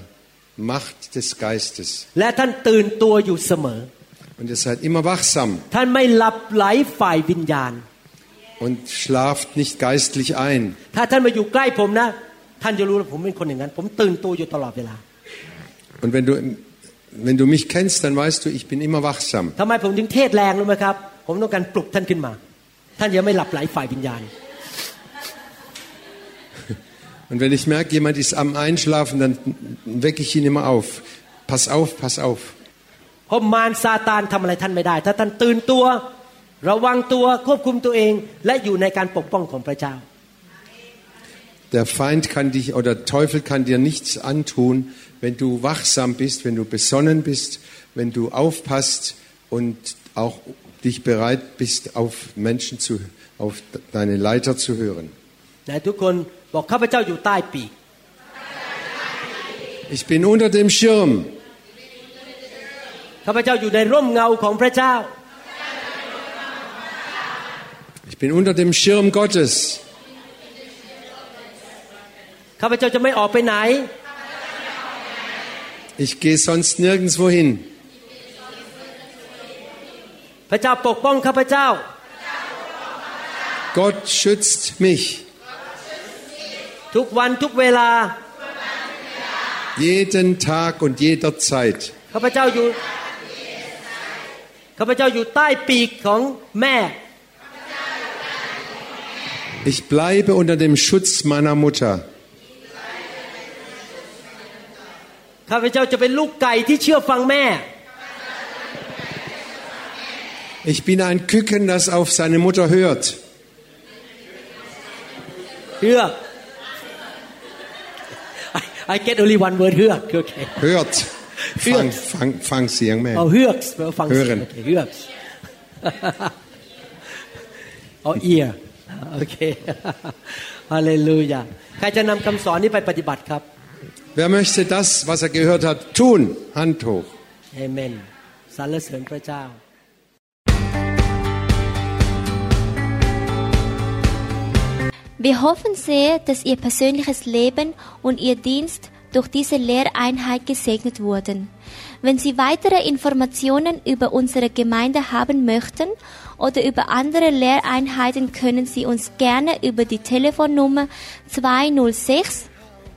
Macht des Geistes. และท่านตื่นตัวอยู่เสมอ Und ihr seid immer wachsam ท่านไม่หลับไหลฝ่ายวิญญาณ und schlaft nicht geistlich ein. ถ้าท่านมาอยู่ใกล้ผมนะ ท่านจะรู้ว่าผมเป็นคนอย่างนั้น ผมตื่นตัวอยู่ตลอดเวลา Und wenn du, wenn du mich kennst, dann weißt du, ich bin immer wachsam. ทำไมผมถึงเทศแรงรู้ไหมครับ ผมต้องการปลุกท่านขึ้นมา ท่านจะไม่หลับไหลฝ่ายวิญญาณ Und wenn ich merke, jemand ist am Einschlafen, dann wecke ich ihn immer auf. Pass auf, pass auf. เพราะมารซาตานทำอะไรท่านไม่ได้ ถ้าท่านตื่นตัว ระวังตัวควบคุมตัวเอง และอยู่ในการปกป้องของพระเจ้า Der Feind kann dich oder der Teufel kann dir nichts antun, wenn du wachsam bist, wenn du besonnen bist, wenn du aufpasst und auch dich bereit bist, auf Menschen zu, auf deine Leiter zu hören. ไหนทุกคนบอกข้าพเจ้าอยู่ใต้ปีก Ich bin unter dem Schirm. ข้าพเจ้าอยู่ในร่มเงาของพระเจ้า Ich bin unter dem Schirm Gottes. ข้าพเจ้าจะไม่ออกไปไหน Ich gehe sonst nirgendwo hin. พระเจ้าปกป้องข้าพเจ้า Gott schützt mich. ทุกวันทุกเวลา Jeden Tag und jederzeit. ข้าพเจ้าอยู่ ข้าพเจ้าอยู่ใต้ปีกของแม่ Ich bleibe unter dem Schutz meiner Mutter. ข้าพเจ้าจะเป็นลูกไก่ที่เชื่อฟังแม่ Ich bin ein Küken, das auf seine Mutter hört. เฮือก I, I get only one word เฮือกโอเค Hört. Fang, fang, fang เสียงแม่ เอาเฮือกแปลว่าฟังเสียง Hören โอเคเฮือก เอาเอียโอเค ฮาเลลูยาใครจะนำคำสอนนี้ไปปฏิบัติครับ Wer möchte das, was er gehört hat, tun? Hand hoch. เอเมนสรรเสริญพระเจ้า Wir hoffen sehr, dass Ihr persönliches Leben und Ihr Dienst durch diese Lehreinheit gesegnet wurden. Wenn Sie weitere Informationen über unsere Gemeinde haben möchten oder über andere Lehreinheiten, können Sie uns gerne über die Telefonnummer 206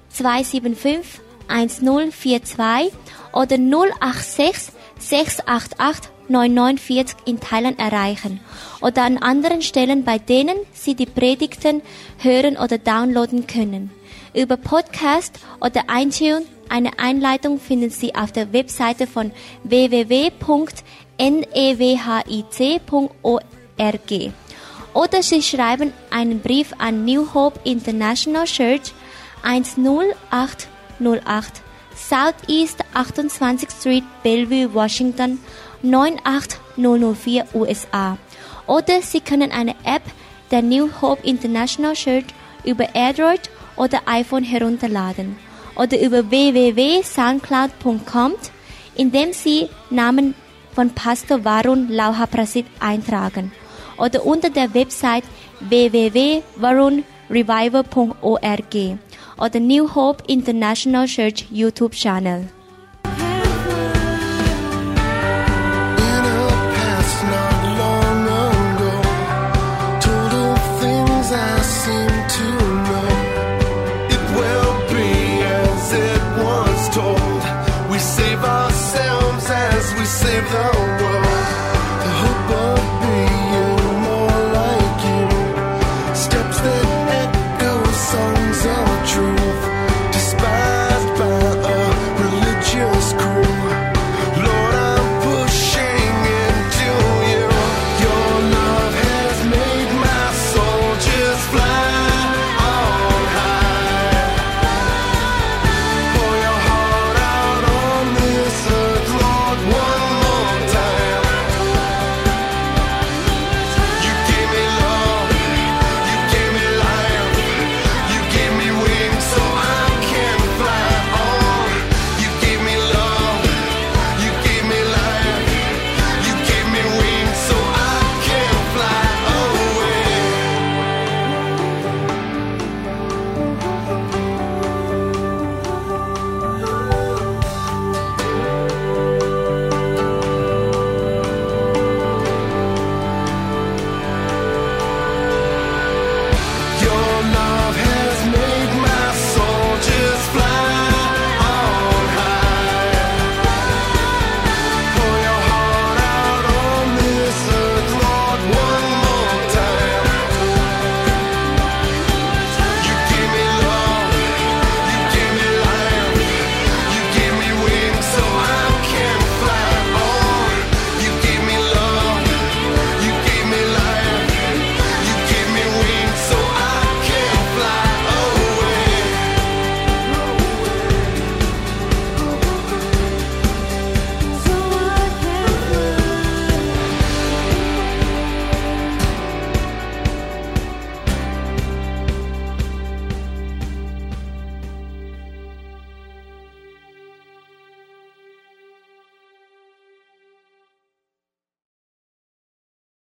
275 1042 oder 086 688 949 in Thailand erreichen oder an anderen Stellen, bei denen Sie die Predigten hören oder downloaden können. Über Podcast oder iTunes eine Einleitung finden Sie auf der Webseite von www.newhic.org. Oder Sie schreiben einen Brief an New Hope International Church 10808 Southeast 28th Street, Bellevue, Washington 98004 USA. Oder Sie können eine App der New Hope International Church über Android oder iPhone herunterladen. oder über www.soundcloud.com, indem Sie Namen von Pastor Varun Lauhaprasit eintragen oder unter der Website www.varunrevival.org oder New Hope International Church YouTube Channel.